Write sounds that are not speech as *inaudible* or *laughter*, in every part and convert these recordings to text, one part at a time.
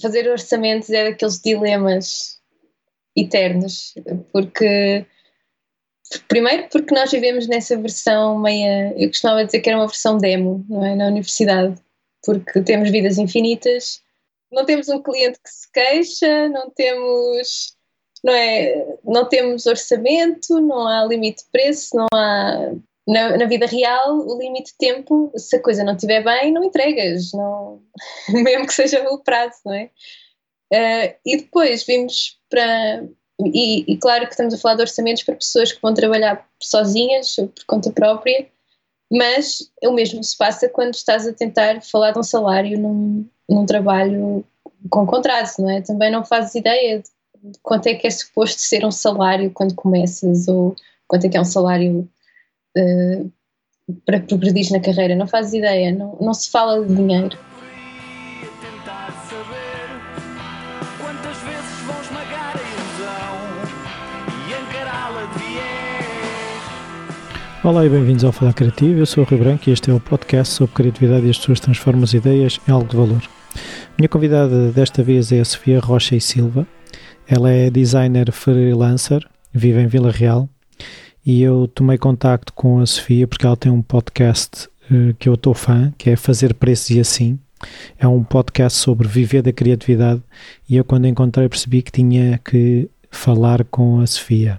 fazer orçamentos é daqueles dilemas eternos, porque primeiro porque nós vivemos nessa versão meia, eu costumava dizer que era uma versão demo, não é, na universidade, porque temos vidas infinitas, não temos um cliente que se queixa, não temos não é, não temos orçamento, não há limite de preço, não há na, na, vida real, o limite de tempo, se a coisa não estiver bem, não entregas, não, *laughs* mesmo que seja o prazo, não é? Uh, e depois vimos para. E, e, claro que estamos a falar de orçamentos para pessoas que vão trabalhar sozinhas ou por conta própria, mas o mesmo se passa quando estás a tentar falar de um salário num, num trabalho com contrato, não é? Também não fazes ideia de quanto é que é suposto ser um salário quando começas ou quanto é que é um salário uh, para progredir na carreira, não fazes ideia, não, não se fala de dinheiro. Olá e bem-vindos ao Falar Criativo, eu sou o Rio Branco e este é o podcast sobre criatividade e as pessoas transformam as ideias em algo de valor. Minha convidada desta vez é a Sofia Rocha e Silva. Ela é designer freelancer, vive em Vila Real e eu tomei contacto com a Sofia porque ela tem um podcast uh, que eu estou fã, que é Fazer Preços e Assim. É um podcast sobre viver da criatividade e eu quando encontrei percebi que tinha que falar com a Sofia.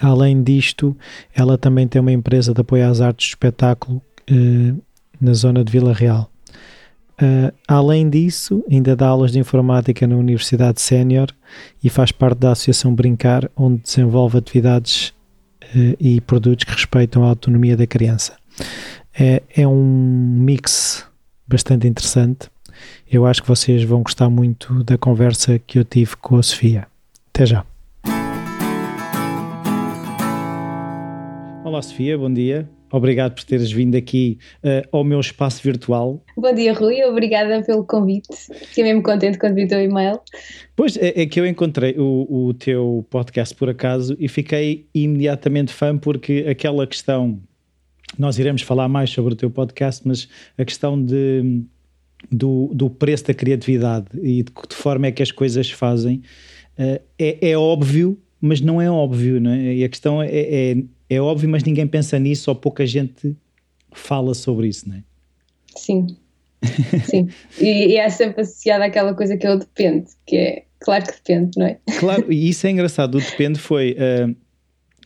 Além disto, ela também tem uma empresa de apoio às artes de espetáculo uh, na zona de Vila Real. Uh, além disso, ainda dá aulas de informática na Universidade Sénior e faz parte da Associação Brincar, onde desenvolve atividades e produtos que respeitam a autonomia da criança. É, é um mix bastante interessante. Eu acho que vocês vão gostar muito da conversa que eu tive com a Sofia. Até já. Olá, Sofia, bom dia. Obrigado por teres vindo aqui uh, ao meu espaço virtual. Bom dia, Rui. Obrigada pelo convite. Fiquei mesmo contente quando vi o teu e-mail. Pois, é, é que eu encontrei o, o, teu podcast por acaso e fiquei imediatamente fã porque aquela questão, nós iremos falar mais sobre o teu podcast, mas a questão de, do, do preço da criatividade e de que forma é que as coisas fazem uh, é, é óbvio, mas não é óbvio, não é? E a questão é, é é óbvio, mas ninguém pensa nisso ou pouca gente fala sobre isso, não é? Sim, sim. e, e, é sempre associada àquela coisa que é o depende, que é claro que depende, não é? Claro, e isso é engraçado. O depende foi. Uh,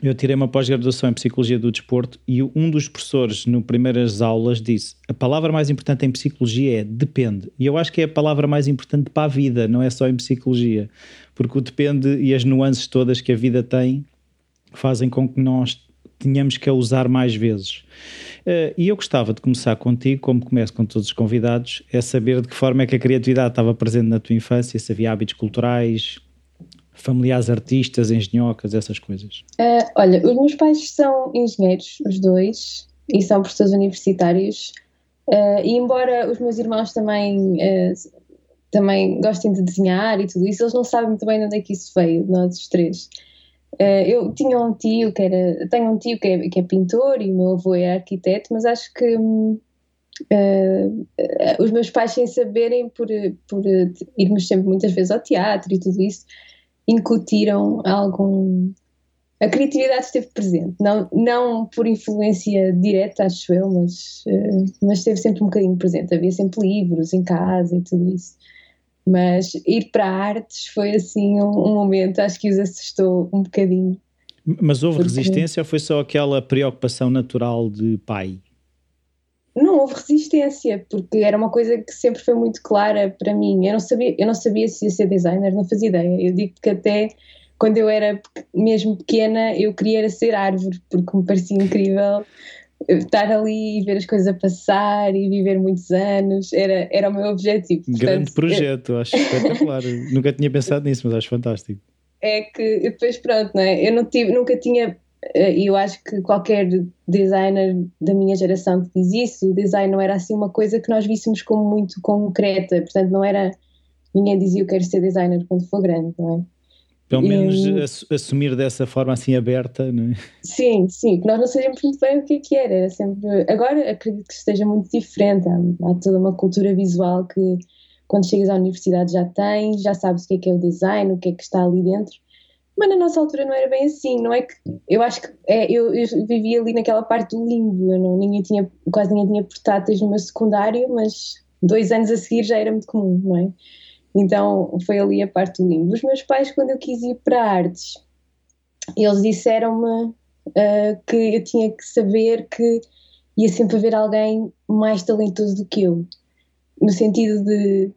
eu tirei uma pós-graduação em Psicologia do Desporto e um dos professores, no primeiras aulas, disse: a palavra mais importante em psicologia é depende. E eu acho que é a palavra mais importante para a vida, não é só em psicologia. Porque o depende e as nuances todas que a vida tem fazem com que nós tínhamos que a usar mais vezes. Uh, e eu gostava de começar contigo, como começo com todos os convidados, é saber de que forma é que a criatividade estava presente na tua infância, se havia hábitos culturais, familiares artistas, engenhocas, essas coisas. Uh, olha, os meus pais são engenheiros, os dois, e são professores universitários, uh, e embora os meus irmãos também, também gostem de desenhar e tudo isso, eles não sabem muito bem de onde é que isso veio, nós os três. Uh, eu tinha um tio que era. Tenho um tio que é, que é pintor e o meu avô é arquiteto, mas acho que uh, os meus pais, sem saberem, por, por irmos sempre muitas vezes ao teatro e tudo isso, incutiram algum. A criatividade esteve presente, não, não por influência direta, acho eu, mas, uh, mas esteve sempre um bocadinho presente. Havia sempre livros em casa e tudo isso. Mas ir para artes foi assim um, um momento, acho que os assustou um bocadinho. Mas houve porque... resistência ou foi só aquela preocupação natural de pai? Não houve resistência, porque era uma coisa que sempre foi muito clara para mim. Eu não sabia, eu não sabia se ia ser designer, não fazia ideia. Eu digo que até quando eu era mesmo pequena eu queria ser árvore, porque me parecia incrível estar ali e ver as coisas a passar e viver muitos anos era, era o meu objetivo. Portanto, Grande projeto, eu... acho espetacular. *laughs* Nunca tinha pensado nisso, mas acho fantástico. É que depois, pronto, não é? Eu não tive, nunca tinha. Eh, e eu acho que qualquer designer da minha geração te diz isso. O design não era assim uma coisa que nós víssemos como muito concreta, portanto, não era. Ninguém dizia eu quero ser designer quando for grande, não é? Pelo menos assumir dessa forma assim aberta, não é? Sim, sim, que nós não sabíamos muito bem o que é que era, era sempre... Agora acredito que esteja muito diferente, há, há toda uma cultura visual que quando chegas à universidade já tens, já sabes o que é que é o design, o que é que está ali dentro. Mas na nossa altura não era bem assim, não é que eu acho que é, eu, eu vivia ali naquela parte do limbo, não, ninguém tinha, quase ninguém tinha portáteis no meu secundário, mas dois anos a seguir já era muito comum, não é? Então foi ali a parte do limbo. Os meus pais, quando eu quis ir para artes, eles disseram-me uh, que eu tinha que saber que ia sempre haver alguém mais talentoso do que eu, no sentido de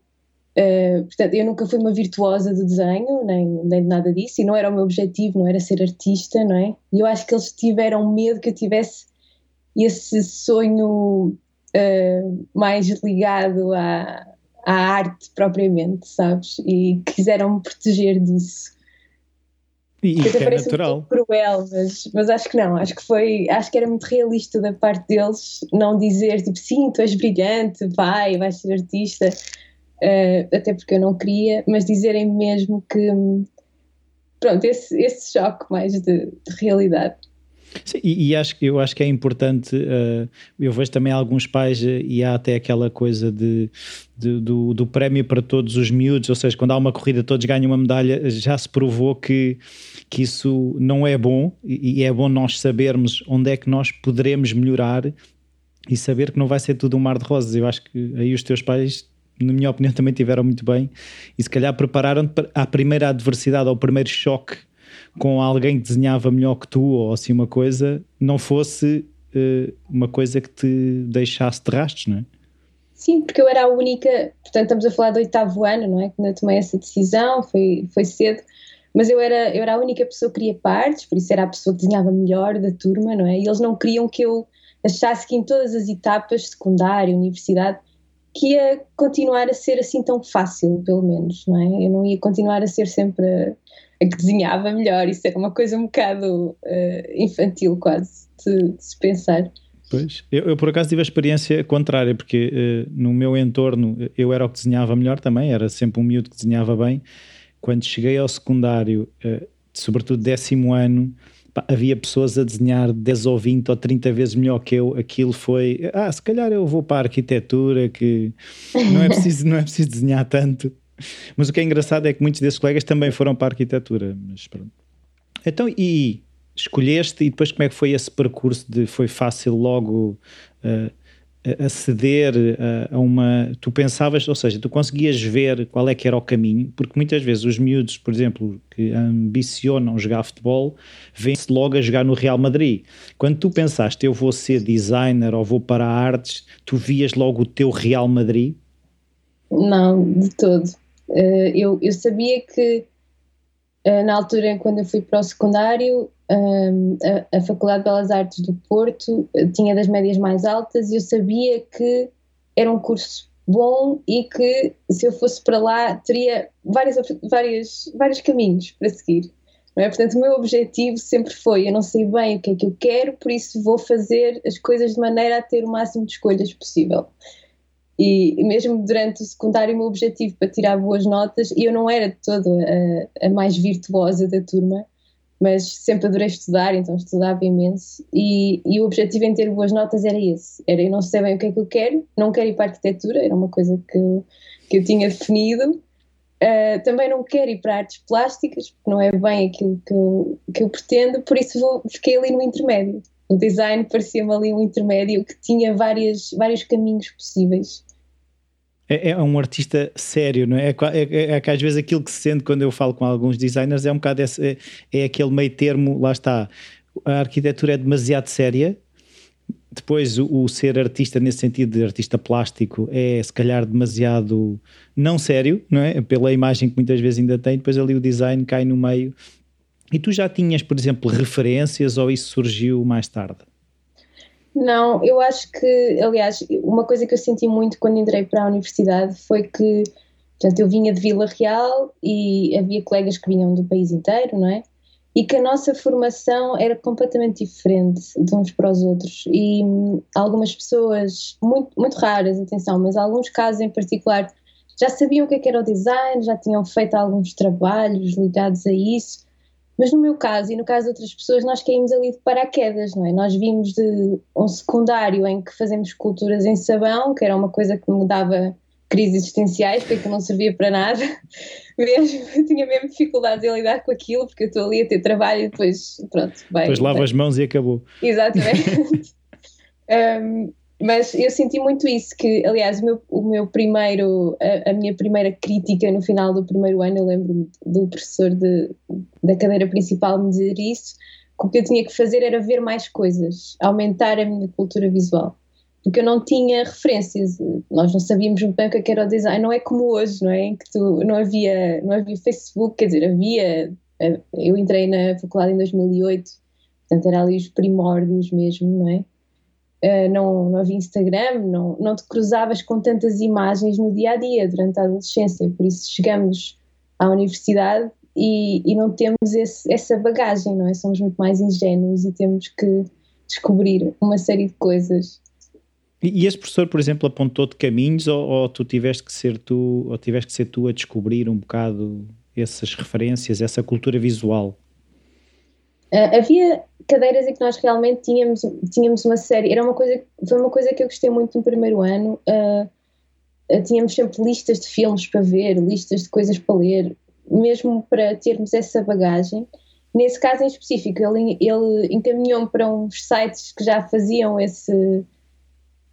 Uh, portanto, eu nunca fui uma virtuosa de desenho, nem, nem de nada disso, e não era o meu objetivo, não era ser artista, não é? E eu acho que eles tiveram medo que eu tivesse esse sonho uh, mais ligado à, à arte propriamente, sabes? E quiseram me proteger disso. E isso é natural. Um cruel, mas, mas acho que não, acho que foi, acho que era muito realista da parte deles não dizer tipo, sim, tu és brilhante, vai, vais ser artista uh, até porque eu não queria, mas dizerem mesmo que, pronto, esse, esse choque mais de, de realidade. Sim, e, e, acho, eu acho que é importante. Uh, eu vejo também alguns pais, uh, e há até aquela coisa de, de, do, do prémio para todos os miúdos, ou seja, quando há uma corrida, todos ganham uma medalha. Já se provou que, que isso não é bom, e, e é bom nós sabermos onde é que nós poderemos melhorar e saber que não vai ser tudo um mar de rosas. Eu acho que aí os teus pais na minha opinião, *laughs* também tiveram muito bem e se calhar prepararam-te para a primeira adversidade ou o primeiro choque com alguém que desenhava melhor que tu ou assim uma coisa, não fosse uh, uma coisa que te deixasse de rastros, não é? Sim, porque eu era a única, portanto estamos a falar do oitavo ano, não é? Quando eu tomei essa decisão, foi, foi cedo, mas eu era, eu era a única pessoa que queria partes, por isso era a pessoa que desenhava melhor da turma, não é? E eles não queriam que eu achasse que em todas as etapas, secundária, universidade, que ia continuar a ser assim tão fácil, pelo menos, não é? Eu não ia continuar a ser sempre a, que desenhava melhor, isso era uma coisa um bocado uh, infantil, quase, de, de, se pensar. Pois, eu, eu, por acaso tive a experiência contrária, porque uh, no meu entorno eu era o que desenhava melhor também, era sempre um miúdo que desenhava bem. Quando cheguei ao secundário, uh, sobretudo décimo ano, pá, havia pessoas a desenhar 10 ou 20 ou 30 vezes melhor que eu, aquilo foi, ah, se calhar eu vou para a arquitetura, que não é preciso, não é preciso desenhar tanto. Mas o que é engraçado é que muitos desses colegas também foram para a arquitetura, mas pronto. Então, e escolheste e depois como é que foi esse percurso de foi fácil logo uh, aceder a, a, uma. Tu pensavas, ou seja, tu conseguias ver qual é que era o caminho, porque muitas vezes os miúdos, por exemplo, que ambicionam jogar futebol, vêm-se logo a jogar no Real Madrid. Quando tu pensaste, eu vou ser designer ou vou para artes, tu vias logo o teu Real Madrid? Não, de todo. Eh, eu, eu sabia que eh, na altura, quando eu fui para o secundário, a, a, Faculdade de Belas Artes do Porto eh, tinha das médias mais altas e eu sabia que era um curso bom e que se eu fosse para lá teria várias, várias, vários caminhos para seguir. É? Portanto, o meu objetivo sempre foi: eu não sei bem o que é que eu quero, por isso vou fazer as coisas de maneira a ter o máximo de escolhas possível. E mesmo durante o secundário, o meu objetivo para tirar boas notas, e eu não era de todo a, a mais virtuosa da turma, mas sempre adorei estudar, então estudava imenso. E, e, o objetivo em ter boas notas era esse: era eu não sei bem o que é que eu quero, não quero ir para a arquitetura, era uma coisa que eu, que eu tinha definido. Uh, também não quero ir para artes plásticas, porque não é bem aquilo que eu, que eu pretendo, por isso vou, fiquei ali no intermédio. O design parecia-me ali um intermédio que tinha várias, vários caminhos possíveis. É, é, um artista sério, não é? É, é? é, que às vezes aquilo que se sente quando eu falo com alguns designers é um bocado esse, é, é aquele meio termo, lá está. A arquitetura é demasiado séria, depois o, o, ser artista nesse sentido de artista plástico é se calhar demasiado não sério, não é? Pela imagem que muitas vezes ainda tem, depois ali o design cai no meio. E tu já tinhas, por exemplo, referências ou isso surgiu mais tarde? Não, eu acho que, aliás, uma coisa que eu senti muito quando entrei para a universidade foi que, portanto, eu vinha de Vila Real e havia colegas que vinham do país inteiro, não é? E que a nossa formação era completamente diferente de uns para os outros. E hum, algumas pessoas, muito, muito raras, atenção, mas alguns casos em particular, já sabiam o que, é que era o design, já tinham feito alguns trabalhos ligados a isso mas no meu caso e no caso de outras pessoas, nós caímos ali de paraquedas, não é? Nós vimos de um secundário em que fazemos culturas em sabão, que era uma coisa que me dava crises existenciais, porque não servia para nada, *laughs* mesmo, eu tinha mesmo dificuldades em lidar com aquilo, porque eu estou ali a ter trabalho e depois, pronto, bem. Depois lava as mãos e acabou. Exatamente. *laughs* um, mas eu senti muito isso, que aliás o meu, o meu primeiro, a, a, minha primeira crítica no final do primeiro ano, eu lembro do professor de, da cadeira principal me dizer isso, que o que eu tinha que fazer era ver mais coisas, aumentar a minha cultura visual porque eu não tinha referências, nós não sabíamos muito bem o que é era o design, não é como hoje, não é? Em que tu, não havia, não havia Facebook, quer dizer, havia, eh, eu entrei na faculdade em 2008, portanto era ali os primórdios mesmo, não é? Uh, não, não havia Instagram, não, não te cruzavas com tantas imagens no dia a dia durante a adolescência, por isso chegamos à universidade e, e não temos esse, essa bagagem, não é? Somos muito mais ingênuos e temos que descobrir uma série de coisas e, esse professor, por exemplo, apontou-te caminhos ou, ou, tu tiveste que ser tu, ou tiveste que ser tu a descobrir um bocado essas referências, essa cultura visual? Uh, havia cadeiras em que nós realmente tínhamos, tínhamos uma série, era uma coisa, foi uma coisa que eu gostei muito no primeiro ano, uh, tínhamos sempre listas de filmes para ver, listas de coisas para ler, mesmo para termos essa bagagem. Nesse caso em específico, ele, ele encaminhou-me para uns sites que já faziam esse,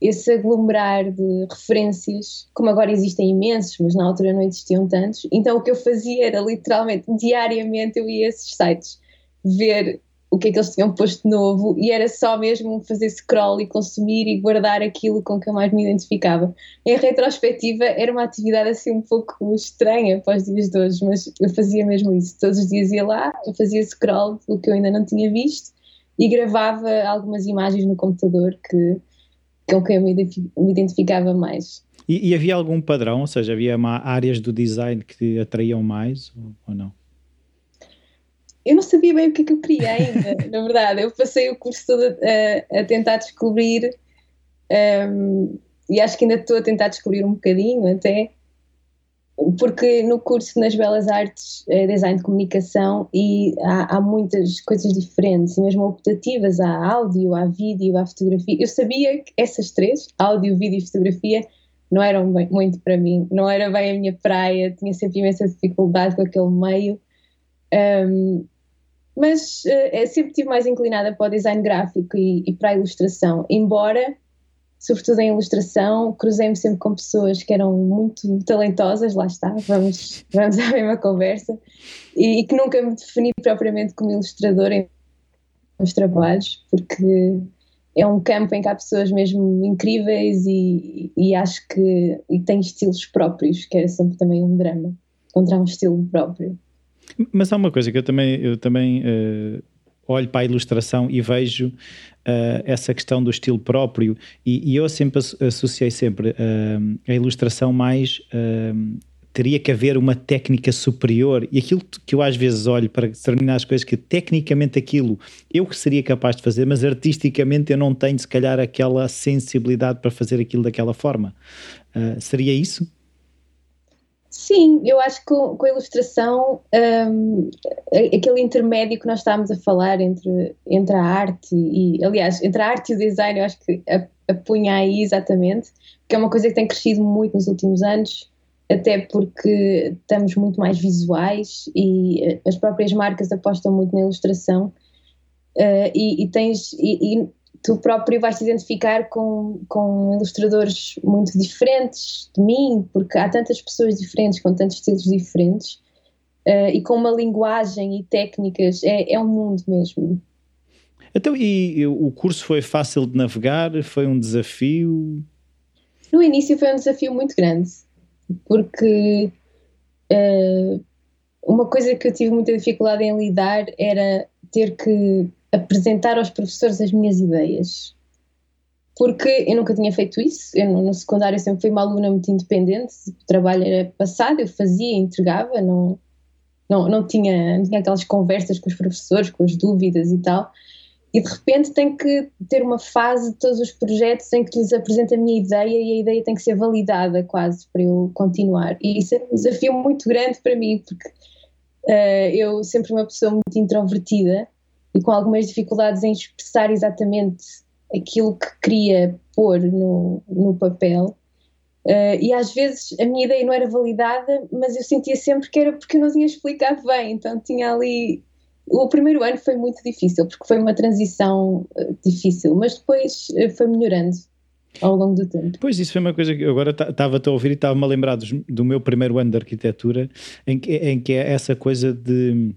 esse aglomerar de referências, como agora existem imensos, mas na altura não existiam tantos, então o que eu fazia era literalmente, diariamente eu ia a esses sites ver o que é que eles tinham posto novo e era só mesmo fazer scroll e consumir e guardar aquilo com que eu mais me identificava. Em retrospectiva era uma atividade assim um pouco estranha para os dias de hoje, mas eu fazia mesmo isso. Todos os dias ia lá, fazia scroll do que eu ainda não tinha visto e gravava algumas imagens no computador que com quem eu me, identificava mais. E, e, havia algum padrão, ou seja, havia áreas do design que te atraíam mais ou não? Eu não sabia bem o que é que eu queria *laughs* ainda, na verdade. Eu passei o curso todo a, a tentar descobrir, um, e acho que ainda estou a tentar descobrir um bocadinho até, porque no curso nas Belas Artes é design de comunicação e há, há, muitas coisas diferentes, e mesmo optativas, há áudio, há vídeo, há fotografia. Eu sabia que essas três, áudio, vídeo e fotografia, não eram bem, muito para mim, não era bem a minha praia, tinha sempre imensa dificuldade com aquele meio. Um, mas uh, sempre estive mais inclinada para o design gráfico e, e para a ilustração, embora sobretudo em ilustração, cruzei-me sempre com pessoas que eram muito talentosas, lá está, vamos, *laughs* vamos à mesma conversa, e, e que nunca me defini propriamente como ilustradora em meus trabalhos, porque é um campo em que há pessoas mesmo incríveis e, e acho que e tem estilos próprios, que era sempre também um drama, encontrar um estilo próprio. Mas há uma coisa que eu também, eu também uh, olho para a ilustração e vejo uh, essa questão do estilo próprio e, e eu sempre associei sempre uh, a ilustração mais uh, teria que haver uma técnica superior e aquilo que eu às vezes olho para determinadas coisas que tecnicamente aquilo eu que seria capaz de fazer, mas artisticamente eu não tenho se calhar aquela sensibilidade para fazer aquilo daquela forma. seria isso? Sim, eu acho que com, com a ilustração, um, aquele intermédio que nós estávamos a falar entre, entre a arte e, aliás, entre a arte e o design, eu acho que apunha aí exatamente, que é uma coisa que tem crescido muito nos últimos anos, até porque estamos muito mais visuais e eh, as próprias marcas apostam muito na ilustração. Uh, e, e, tens e tu próprio vais te identificar com, com ilustradores muito diferentes de mim, porque há tantas pessoas diferentes, com tantos estilos diferentes, uh, e com uma linguagem e técnicas, é, é um mundo mesmo. Então, e o curso foi fácil de navegar? Foi um desafio? No início foi um desafio muito grande, porque uh, uma coisa que eu tive muita dificuldade em lidar era ter que apresentar aos professores as minhas ideias. Porque eu nunca tinha feito isso, eu no, secundário sempre fui uma aluna muito independente, o trabalho era passado, eu fazia, entregava, não, não, não, tinha, não tinha aquelas conversas com os professores, com as dúvidas e tal. E de repente tenho que ter uma fase de todos os projetos em que lhes apresento a minha ideia e a ideia tem que ser validada quase para eu continuar. E isso é um desafio muito grande para mim, porque uh, eu sempre fui uma pessoa muito introvertida e com algumas dificuldades em expressar exatamente aquilo que queria pôr no, no papel. Uh, e às vezes a minha ideia não era validada, mas eu sentia sempre que era porque eu não tinha explicado bem, então tinha ali. O primeiro ano foi muito difícil, porque foi uma transição uh, difícil, mas depois uh, foi melhorando ao longo do tempo. Pois, isso foi uma coisa que eu agora estava a ouvir e estava-me a lembrar do, do, meu primeiro ano de arquitetura, em que, em que é essa coisa de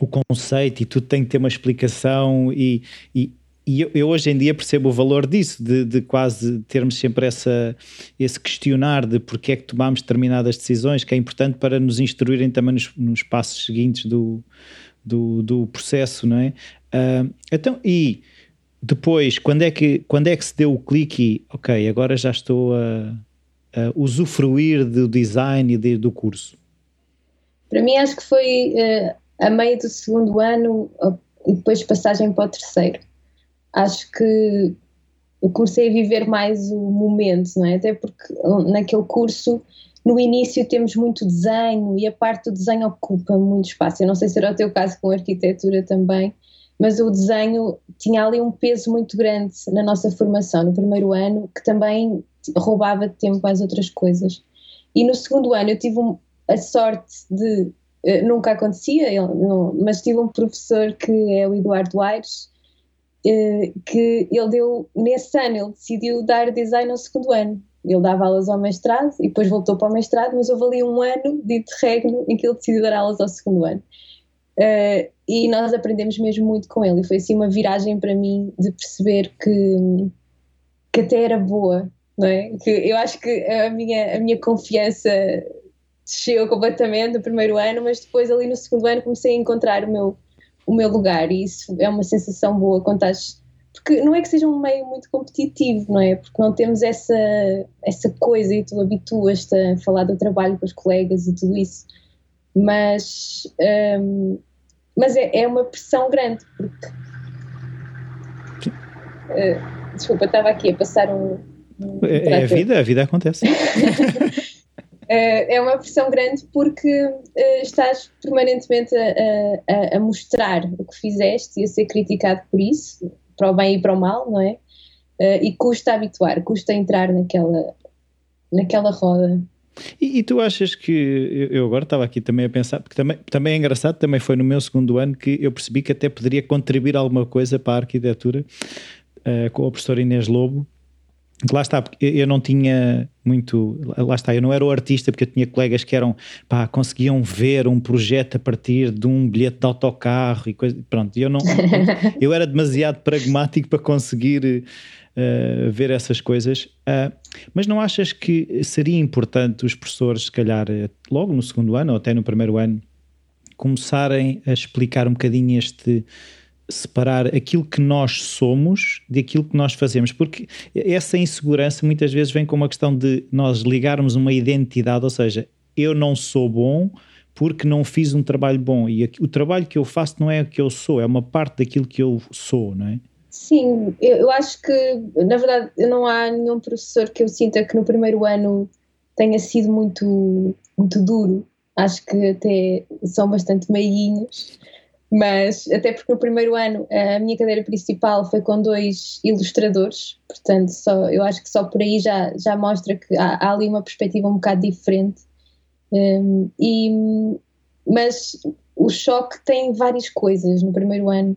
o conceito e tudo tem que ter uma explicação e, e, e eu, hoje em dia percebo o valor disso, de, de, quase termos sempre essa, esse questionar de porque é que tomamos determinadas decisões, que é importante para nos instruírem também nos, nos passos seguintes do, do, do, processo, não é? Uh, então, e depois, quando é, que, quando é que se deu o clique ok, agora já estou a, a usufruir do design e de, do curso? Para mim acho que foi uh, a meio do segundo ano e depois passagem para o terceiro acho que eu comecei a viver mais o momento, não é? Até porque naquele curso, no início, temos muito desenho e a parte do desenho ocupa muito espaço. Eu não sei se era o teu caso com arquitetura também, mas o desenho tinha ali um peso muito grande na nossa formação, no primeiro ano, que também roubava tempo às outras coisas. E no segundo ano eu tive a sorte de. Eh, nunca acontecia, mas tive um professor que é o Eduardo Aires, eh, que ele deu, nesse ano, ele decidiu dar design ao segundo ano. Ele dava aulas ao mestrado e depois voltou para o mestrado, mas houve ali um ano de interregno em que ele decidiu dar aulas ao segundo ano. Uh, e nós aprendemos mesmo muito com ele. E foi assim uma viragem para mim de perceber que, que até era boa, não é? Que eu acho que a minha, a minha confiança desceu completamente no primeiro ano, mas depois ali no segundo ano comecei a encontrar o meu o meu lugar e isso é uma sensação boa quando estás porque não é que seja um meio muito competitivo, não é? Porque não temos essa, essa coisa e tu habituas-te a falar do trabalho com os colegas e tudo isso. Mas, um, mas é, é uma pressão grande, porque. Uh, desculpa, estava aqui a passar um. um é, é a vida, a vida acontece. *laughs* Eh, é uma pressão grande porque uh, estás permanentemente a, a, a, mostrar o que fizeste e a ser criticado por isso, para o bem e para o mal, não é? Uh, e custa habituar, custa entrar naquela, naquela roda. E, e, tu achas que, eu agora estava aqui também a pensar, porque também, também é engraçado, também foi no meu segundo ano que eu percebi que até poderia contribuir alguma coisa para a arquitetura uh, com a professora Inês Lobo, Lá está, porque eu não tinha muito. Lá está, eu não era o artista, porque eu tinha colegas que eram. pá, conseguiam ver um projeto a partir de um bilhete de autocarro e coisa. Pronto, eu não. *laughs* eu era demasiado pragmático para conseguir uh, ver essas coisas. Uh, mas não achas que seria importante os professores, se calhar, eh, logo no segundo ano ou até no primeiro ano, começarem a explicar um bocadinho este separar aquilo que nós somos de aquilo que nós fazemos, porque essa insegurança muitas vezes vem com uma questão de nós ligarmos uma identidade, ou seja, eu não sou bom porque não fiz um trabalho bom e o trabalho que eu faço não é o que eu sou, é uma parte daquilo que eu sou, não é? Sim, eu acho que na verdade não há nenhum professor que eu sinta que no primeiro ano tenha sido muito, muito duro. Acho que até são bastante meiguinhos mas até porque no primeiro ano a minha cadeira principal foi com dois ilustradores, portanto só, eu acho que só por aí já, já mostra que há, há ali uma perspectiva um bocado diferente. Um, e, mas o choque tem várias coisas no primeiro ano,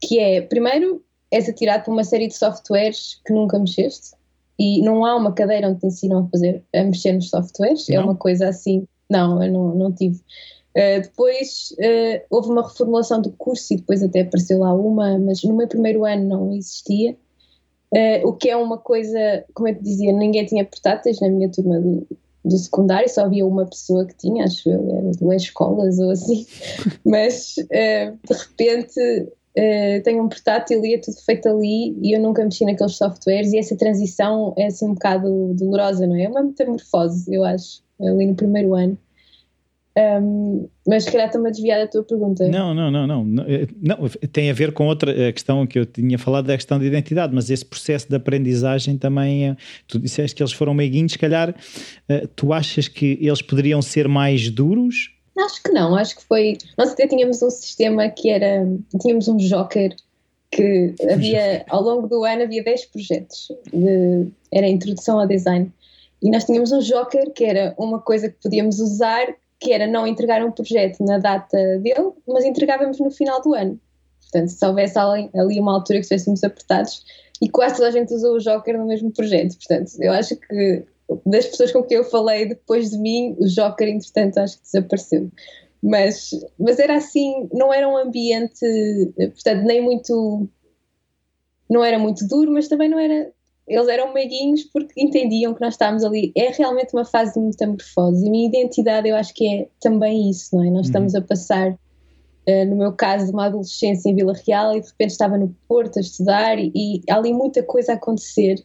que é, primeiro, és atirado por uma série de softwares que nunca mexeste, e não há uma cadeira onde te ensinam a fazer, a mexer nos softwares, é não. é uma coisa assim, não, eu não, não tive. Uh, depois uh, houve uma reformulação do curso e depois até apareceu lá uma, mas no meu primeiro ano não existia. Uh, o que é uma coisa, como eu te dizia, ninguém tinha portáteis na minha turma do, do secundário, só havia uma pessoa que tinha, acho eu, era duas escolas ou assim, *laughs* mas de repente tenho um portátil e é tudo feito ali e eu nunca mexi naqueles softwares e essa transição é assim um bocado dolorosa, não é? É uma metamorfose, eu acho, ali no primeiro ano. Um, mas se calhar estou-me a desviar da tua pergunta. Não, não, não, não, não. Tem a ver com outra questão que eu tinha falado da questão de identidade, mas esse processo de aprendizagem também. É, tu disseste que eles foram meiguinhos, se calhar eh, tu achas que eles poderiam ser mais duros? Acho que não, acho que foi. Nós até tínhamos um sistema que era. Tínhamos um joker que *laughs* havia, ao longo do ano, havia 10 projetos. De, era a introdução ao design E nós tínhamos um joker, que era uma coisa que podíamos usar, que era não entregar um projeto na data dele, mas entregávamos no final do ano. Portanto, se houvesse ali, uma altura que estivéssemos apertados, e quase toda a gente usou o Joker no mesmo projeto. Portanto, eu acho que das pessoas com quem eu falei depois de mim, o Joker, entretanto, acho que desapareceu. Mas, mas era assim, não era um ambiente, portanto, nem muito. Não era muito duro, mas também não era. Eles eram meiguinhos porque entendiam que nós estávamos ali. É realmente uma fase de metamorfose. E a minha identidade, eu acho que é também isso, não é? Nós uhum. estamos a passar Uh, no meu caso, de uma adolescência em Vila Real e de repente estava no Porto a estudar e, e há ali muita coisa a acontecer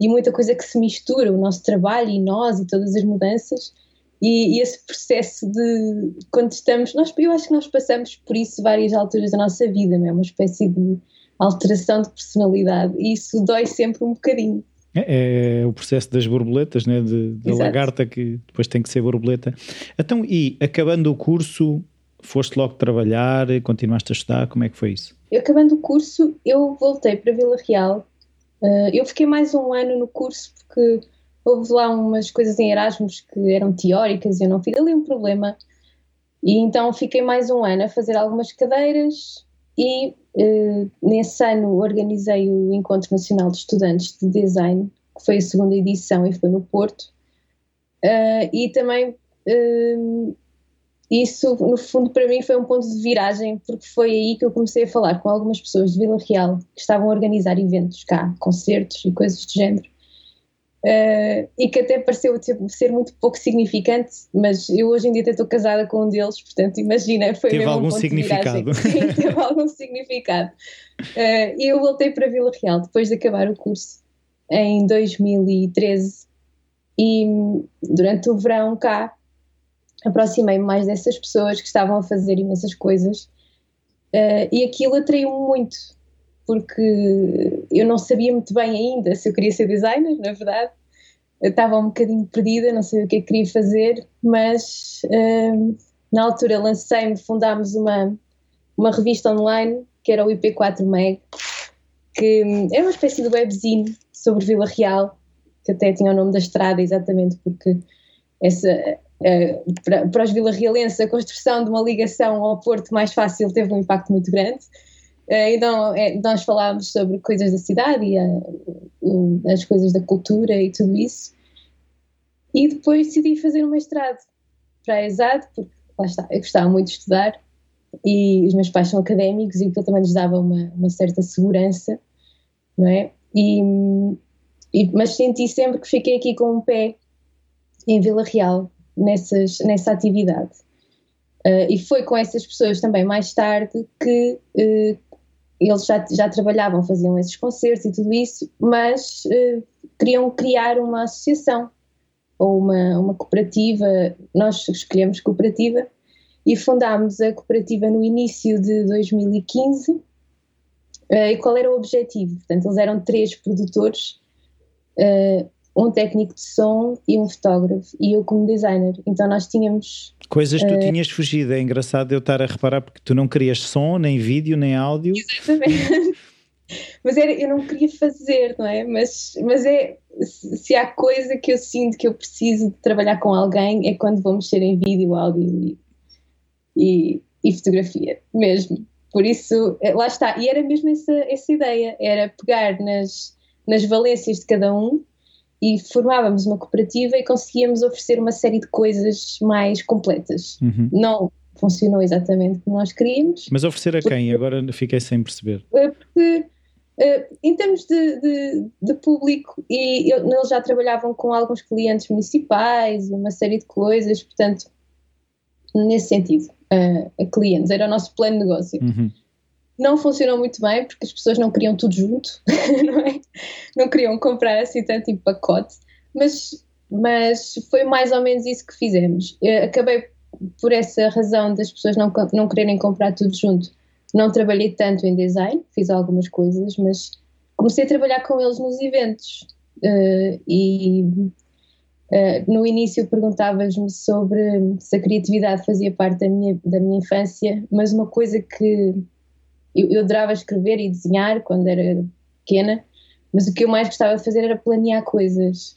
e muita coisa que se mistura, o nosso trabalho e nós e todas as mudanças e, e, esse processo de quando estamos, nós, eu acho que nós passamos por isso várias alturas da nossa vida, não é? Uma espécie de alteração de personalidade e isso dói sempre um bocadinho. É, é, o processo das borboletas, né? de, da lagarta que depois tem que ser borboleta. Então, e acabando o curso, Foste logo trabalhar, continuaste a estudar, como é que foi isso? Eu, acabando o curso, eu voltei para Vila Real. Uh, eu fiquei mais um ano no curso porque houve lá umas coisas em Erasmus que eram teóricas e eu não fiz ali um problema. E então fiquei mais um ano a fazer algumas cadeiras e uh, nesse ano organizei o Encontro Nacional de Estudantes de Design, que foi a segunda edição e foi no Porto. Uh, e também uh, isso, no fundo, para mim foi um ponto de viragem, porque foi aí que eu comecei a falar com algumas pessoas de Vila Real que estavam a organizar eventos cá, concertos e coisas do género. Uh, e que até pareceu tipo, ser muito pouco significante, mas eu hoje em dia estou casada com um deles, portanto, imagina, foi teve mesmo algum um significado. *laughs* Sim, teve algum significado. Uh, e eu voltei para Vila Real depois de acabar o curso em 2013 e durante o verão cá aproximei-me mais dessas pessoas que estavam a fazer imensas coisas uh, e aquilo atraiu-me muito, porque eu não sabia muito bem ainda se eu queria ser designer, na verdade. Eu estava um bocadinho perdida, não sabia o que é que queria fazer, mas uh, na altura lancei-me, fundámos uma, uma revista online que era o IP4 Meg, que era uma espécie de webzine sobre Vila Real, que até tinha o nome da estrada, exatamente porque essa, Uh, para, para os vilarrealenses, a construção de uma ligação ao Porto mais fácil teve um impacto muito grande. Uh, então, é, nós falámos sobre coisas da cidade e a, as coisas da cultura e tudo isso. E depois decidi fazer um mestrado para a ESAD, porque lá está, eu gostava muito de estudar e os meus pais são académicos e aquilo também lhes dava uma, uma certa segurança, não é? E, e, mas senti sempre que fiquei aqui com um pé em Vila Real, nessas, nessa atividade. Uh, e foi com essas pessoas também mais tarde que uh, eles já, já trabalhavam, faziam esses concertos e tudo isso, mas uh, queriam criar uma associação ou uma, uma cooperativa. Nós escolhemos cooperativa e fundámos a cooperativa no início de 2015. e qual era o objetivo? Portanto, eles eram três produtores um técnico de som e um fotógrafo e eu como designer. Então nós tínhamos coisas que tu uh, tinhas fugido. É engraçado eu estar a reparar porque tu não querias som, nem vídeo, nem áudio. Exatamente. *laughs* mas era, eu não queria fazer, não é? Mas, mas é se há coisa que eu sinto que eu preciso de trabalhar com alguém é quando vou mexer em vídeo, áudio e, e, e fotografia, mesmo. Por isso, eh, lá está. E era mesmo essa, essa ideia: era pegar nas, nas valências de cada um e formávamos uma cooperativa e conseguíamos oferecer uma série de coisas mais completas. Uhum. Não funcionou exatamente como nós queríamos. Mas oferecer a quem? Agora fiquei sem perceber. É porque, uh, em termos de, de, de público, e eu, eles já trabalhavam com alguns clientes municipais e uma série de coisas, portanto, nesse sentido, uh, a clientes, era o nosso plano de negócio. Uhum não funcionou muito bem porque as pessoas não queriam tudo junto, *laughs* não é? Não queriam comprar assim tanto em pacote, mas, mas foi mais ou menos isso que fizemos. Eu acabei por essa razão das pessoas não, não quererem comprar tudo junto. Não trabalhei tanto em design, fiz algumas coisas, mas comecei a trabalhar com eles nos eventos. Uh, e uh, no início perguntavas-me sobre se a criatividade fazia parte da minha, da minha infância, mas uma coisa que eu, eu adorava escrever e desenhar quando era pequena, mas o que eu mais gostava de fazer era planear coisas.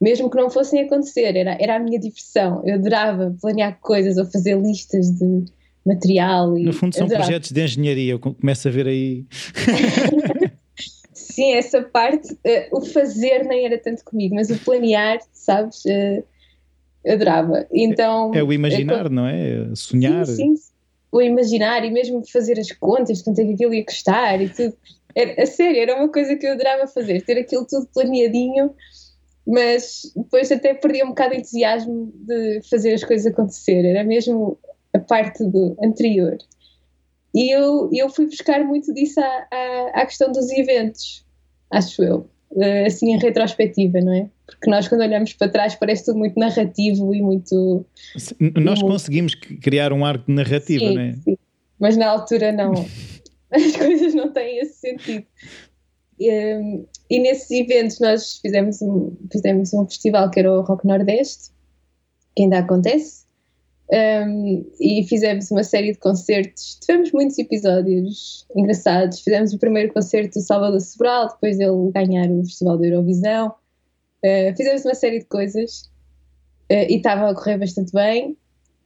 mesmo que não fossem acontecer, era, era a minha diversão. Eu adorava planear coisas ou fazer listas de material. no fundo, são adorava. projetos de engenharia, eu começo a ver aí. *laughs* Sim, essa parte, uh, o fazer nem era tanto comigo, mas o planear, sabes, uh, adorava. Então, é o imaginar, não é? Sonhar. Sim, sim, o imaginar e mesmo fazer as contas, quanto é que aquilo ia custar e tudo. Era, a sério, era uma coisa que eu adorava fazer, ter aquilo tudo planeadinho, mas depois até perdi um bocado de entusiasmo de fazer as coisas acontecer, era mesmo a parte do anterior. E eu, eu fui buscar muito disso à, à, à questão dos eventos, acho eu, assim em retrospectiva, não é? Porque nós, quando olhamos para trás, parece tudo muito narrativo e muito. Nós muito... conseguimos criar um arco de narrativa, sim, não é? Sim. Mas na altura não. *laughs* As coisas não têm esse sentido. E, ehm, e nesses eventos nós fizemos um, fizemos um festival que era o Rock Nordeste, que ainda acontece, um, e fizemos uma série de concertos. Tivemos muitos episódios engraçados. Fizemos o primeiro concerto do Salvador Sobral, depois dele ganhar o Festival da Eurovisão. Uh, fizemos uma série de coisas uh, e estava a correr bastante bem.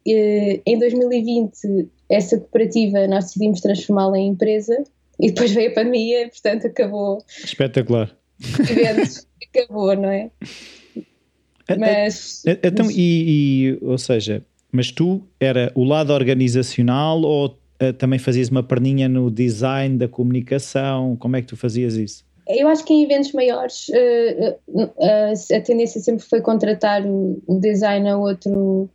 Uh, em 2020, essa cooperativa nós decidimos transformá-la em empresa e depois veio a pandemia, portanto acabou. Espetacular. Eventos, acabou, não é? *laughs* Mas. Então, e, e ou seja, mas tu era o lado organizacional ou uh, também fazias uma perninha no design da comunicação? Como é que tu fazias isso? Eu acho que em eventos maiores uh, uh, a tendência sempre foi contratar o, o design a outro,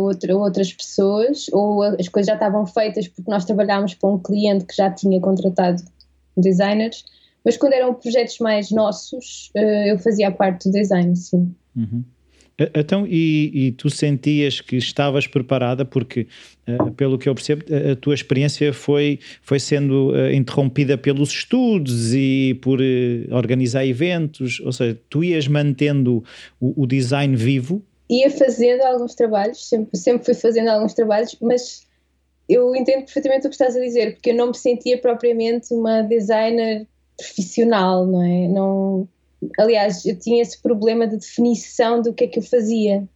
outra, outras pessoas ou as coisas já estavam feitas porque nós trabalhámos para um cliente que já tinha contratado designers, mas quando eram projetos mais nossos eu fazia a parte do design, sim. Uhum. Então, e, e, tu sentias que estavas preparada, porque, uh, pelo que eu percebo, a, tua experiência foi, foi sendo uh, interrompida pelos estudos e por uh, organizar eventos, ou seja, tu ias mantendo o, o, design vivo? Ia fazendo alguns trabalhos, sempre, sempre fui fazendo alguns trabalhos, mas eu entendo perfeitamente o que estás a dizer, porque eu não me sentia propriamente uma designer profissional, não é? Não aliás, eu tinha esse problema de definição do que é que eu fazia,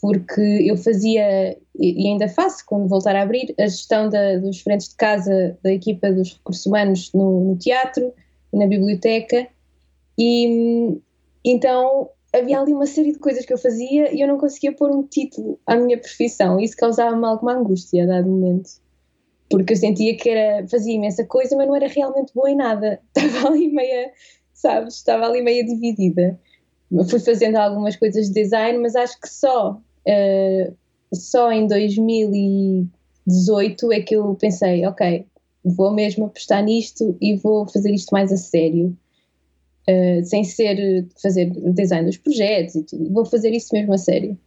porque eu fazia, e ainda faço quando voltar a abrir, a gestão da, dos frentes de casa da equipa dos recursos humanos no, no teatro na biblioteca, e então havia ali uma série de coisas que eu fazia e eu não conseguia pôr um título à minha profissão, isso causava-me alguma angústia a dado momento. Porque eu sentia que era, fazia imensa coisa, mas não era realmente boa em nada. *laughs* Estava ali meia sabes? Estava ali meio dividida. Fui fazendo algumas coisas de design, mas acho que só, uh, só em 2018 é que eu pensei, ok, vou mesmo apostar nisto e vou fazer isto mais a sério. Uh, sem ser fazer design dos projetos e tudo, vou fazer isso mesmo a sério.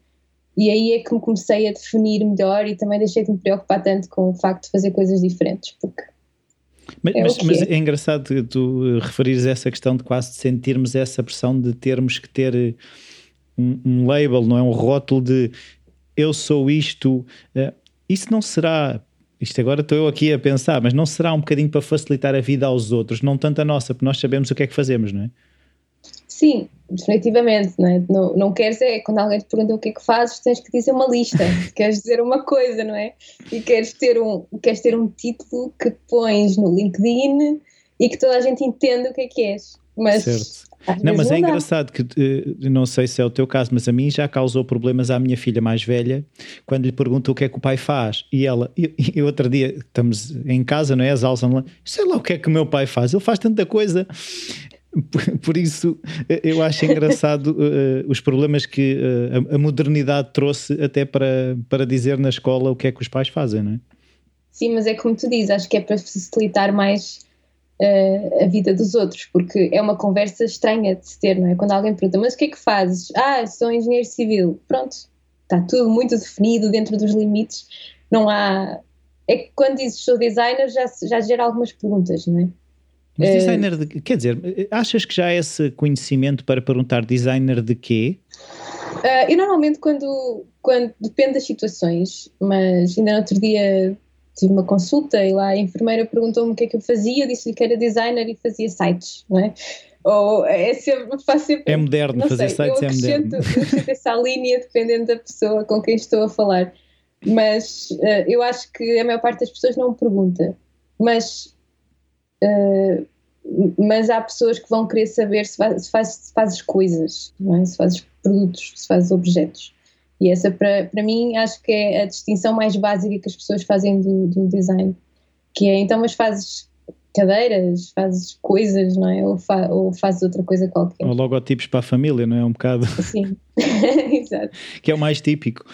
E aí é que me comecei a definir melhor e também deixei de me preocupar tanto com o facto de fazer coisas diferentes, porque mas é, mas, mas é engraçado tu referires essa questão de quase sentirmos essa pressão de termos que ter eh, um, um label, não é? Um rótulo de eu sou isto. Uh, isso não será. Isto agora estou eu aqui a pensar, mas não será um bocadinho para facilitar a vida aos outros, não tanto a nossa, porque nós sabemos o que é que fazemos, não é? Sim, definitivamente, não, é? não, não queres é quando alguém te pergunta o que é que fazes, tens que dizer uma lista, *laughs* queres dizer uma coisa, não é? E queres ter um, queres ter um título que pões no LinkedIn e que toda a gente entenda o que é que és. Mas certo. Não, mas é engraçado que, uh, não sei se é o teu caso, mas a mim já causou problemas à minha filha mais velha quando lhe pergunto o que é que o pai faz. E ela, *laughs* e, e outro dia, estamos em casa, não é? As aulas online, sei lá o que é que o meu pai faz, ele faz tanta coisa. Por, isso, eu acho engraçado uh, os problemas que uh, a, a, modernidade trouxe até para, para dizer na escola o que é que os pais fazem, não é? Sim, mas é como tu dizes, acho que é para facilitar mais uh, a vida dos outros, porque é uma conversa estranha de se ter, não é? Quando alguém pergunta, mas o que é que fazes? Ah, sou engenheiro civil. Pronto, está tudo muito definido dentro dos limites, não há. É que quando dizes sou designer já, já gera algumas perguntas, não é? Mas designer de quer dizer, achas que já há esse conhecimento para perguntar designer de quê? Uh, eu normalmente quando, quando depende das situações, mas ainda no outro dia tive uma consulta e lá a enfermeira perguntou-me o que é que eu fazia, eu disse-lhe que era designer e fazia sites, não é? ou é sempre, faz sempre. É moderno, fazer sei, sites é moderno. Eu acrescento essa linha dependendo da pessoa com quem estou a falar. Mas uh, eu acho que a maior parte das pessoas não me pergunta. Mas, uh, mas há pessoas que vão querer saber se, faz, se, faz, se fazes coisas, é? se fazes produtos, se fazes objetos. E essa, para, para mim, acho que é a distinção mais básica que as pessoas fazem do, do design. Que é, então, mas fazes cadeiras, fazes coisas, não é? Ou, fa ou fazes outra coisa qualquer. Ou logotipos para a família, não é? Um bocado. Sim, *laughs* exato. Que é o mais típico.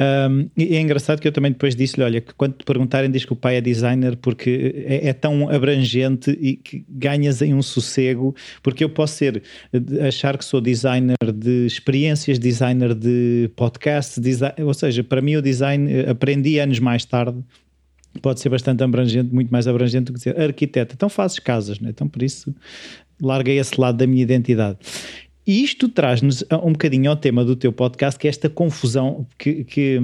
Um, e é engraçado que eu também depois disse-lhe: olha, que quando te perguntarem, diz que o pai é designer porque é, é, tão abrangente e que ganhas em um sossego. Porque eu posso ser, achar que sou designer de experiências, designer de podcast, design, ou seja, para mim o design aprendi anos mais tarde pode ser bastante abrangente, muito mais abrangente do que dizer arquiteta. Então fazes casas, né? então por isso larguei esse lado da minha identidade. E isto traz-nos um bocadinho ao tema do teu podcast, que é esta confusão que, que,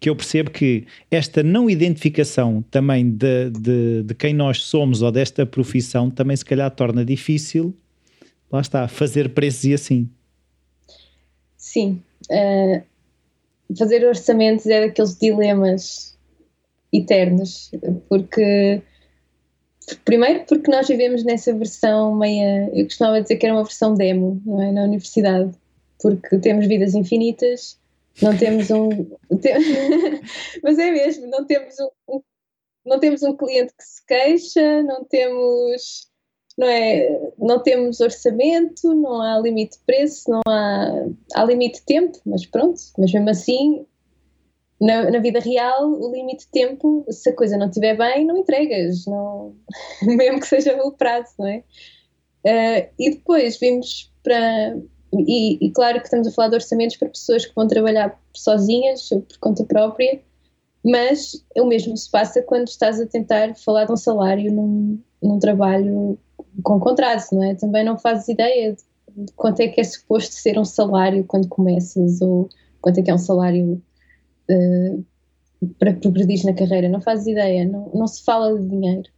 que eu percebo que esta não identificação também de, de, de, quem nós somos ou desta profissão também se calhar torna difícil, lá está, fazer preços e assim. Sim. Uh, fazer orçamentos é daqueles dilemas eternos, porque primeiro porque nós vivemos nessa versão meia, eu costumava dizer que era uma versão demo, não é, na universidade, porque temos vidas infinitas, não temos um, *laughs* mas é mesmo, não temos um, não temos um cliente que se queixa, não temos não é, não temos orçamento, não há limite de preço, não há, há limite de tempo, mas pronto, mas mesmo assim na, na, vida real, o limite de tempo, se a coisa não estiver bem, não entregas, não, *laughs* mesmo que seja o prazo, não é? Uh, e depois vimos para. E, e, claro que estamos a falar de orçamentos para pessoas que vão trabalhar sozinhas, por conta própria, mas o mesmo se passa quando estás a tentar falar de um salário num, num trabalho com contrato, não é? Também não fazes ideia de, de quanto é que é suposto ser um salário quando começas, ou quanto é que é um salário uh, para progredir na carreira, não fazes ideia, não, não se fala de dinheiro.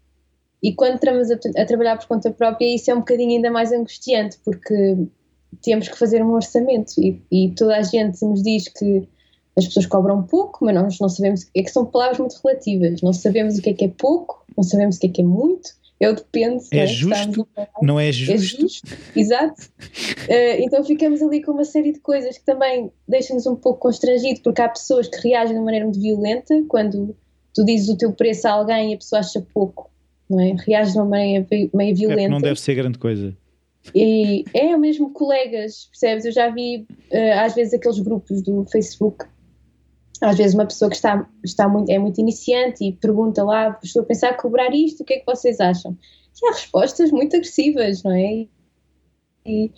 E quando estamos a, a, trabalhar por conta própria, isso é um bocadinho ainda mais angustiante, porque temos que fazer um orçamento. E, e toda a gente nos diz que as pessoas cobram pouco, mas nós não sabemos, é que são palavras muito relativas, não sabemos o que é que é pouco, não sabemos o que é que é muito, eu dependo. É, é justo? Não é justo? É justo, exato. Uh, *laughs* então ficamos ali com uma série de coisas que também deixam-nos um pouco constrangido, porque há pessoas que reagem de uma maneira muito violenta quando tu dizes o teu preço a alguém e a pessoa acha pouco, não é? Reage de uma maneira meio violenta. É não deve ser grande coisa. E é mesmo colegas, percebes? Eu já vi uh, às vezes aqueles grupos do Facebook às vezes uma pessoa que está, está muito, é muito iniciante e pergunta lá, estou a pensar cobrar isto, o que é que vocês acham? E há respostas muito agressivas, não é? E,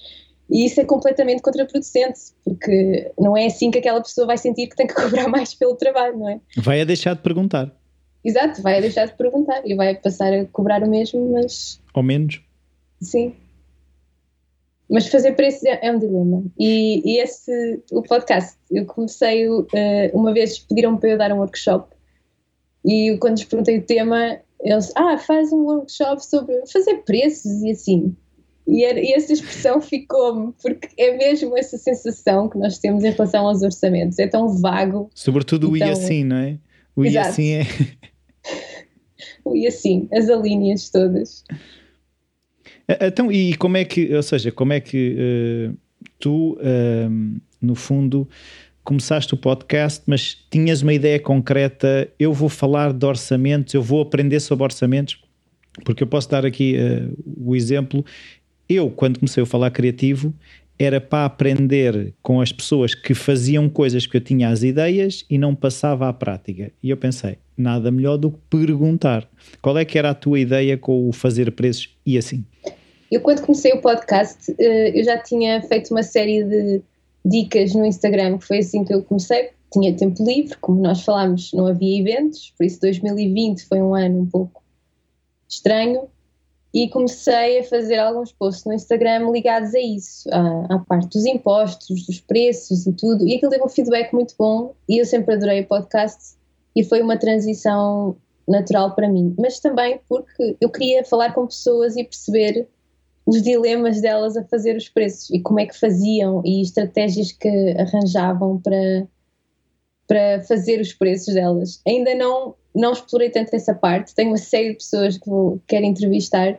e isso é completamente contraproducente, porque não é assim que aquela pessoa vai sentir que tem que *laughs* cobrar mais pelo trabalho, não é? Vai a deixar de perguntar. Exato, vai a deixar de perguntar e vai passar a cobrar o mesmo, mas. Ou menos. Sim. Mas fazer preços é, é um dilema. E, e, esse, o podcast, eu comecei, uh, uma vez pediram-me para eu dar um workshop e quando lhes perguntei o tema, eles, ah, faz um workshop sobre fazer preços e assim. E, era, e essa expressão *laughs* ficou-me, porque é mesmo essa sensação que nós temos em relação aos orçamentos. É tão vago. Sobretudo o e assim, não é? O e assim é. *laughs* o e assim, as alíneas todas. Eh, então, e como é que, ou seja, como é que uh, tu, uh, no fundo, começaste o podcast, mas tinhas uma ideia concreta, eu vou falar de orçamentos, eu vou aprender sobre orçamentos, porque eu posso dar aqui uh, o exemplo, eu, quando comecei a falar criativo, era para aprender com as pessoas que faziam coisas que eu tinha as ideias e não passava à prática. E eu pensei, nada melhor do que perguntar. Qual é que era a tua ideia com o fazer preços e assim? Eu, quando comecei o podcast, eh, eu já tinha feito uma série de dicas no Instagram, que foi assim que eu comecei. Tinha tempo livre, como nós falámos, não havia eventos, por isso 2020 foi um ano um pouco estranho. E comecei a fazer alguns posts no Instagram ligados a isso, à, à parte dos impostos, dos preços e tudo. E aquilo teve um feedback muito bom e eu sempre adorei o podcast e foi uma transição natural para mim. Mas também porque eu queria falar com pessoas e perceber os dilemas delas a fazer os preços e como é que faziam e estratégias que arranjavam para, para fazer os preços delas. Ainda não, não explorei tanto essa parte, tenho uma série de pessoas que vou, quero entrevistar,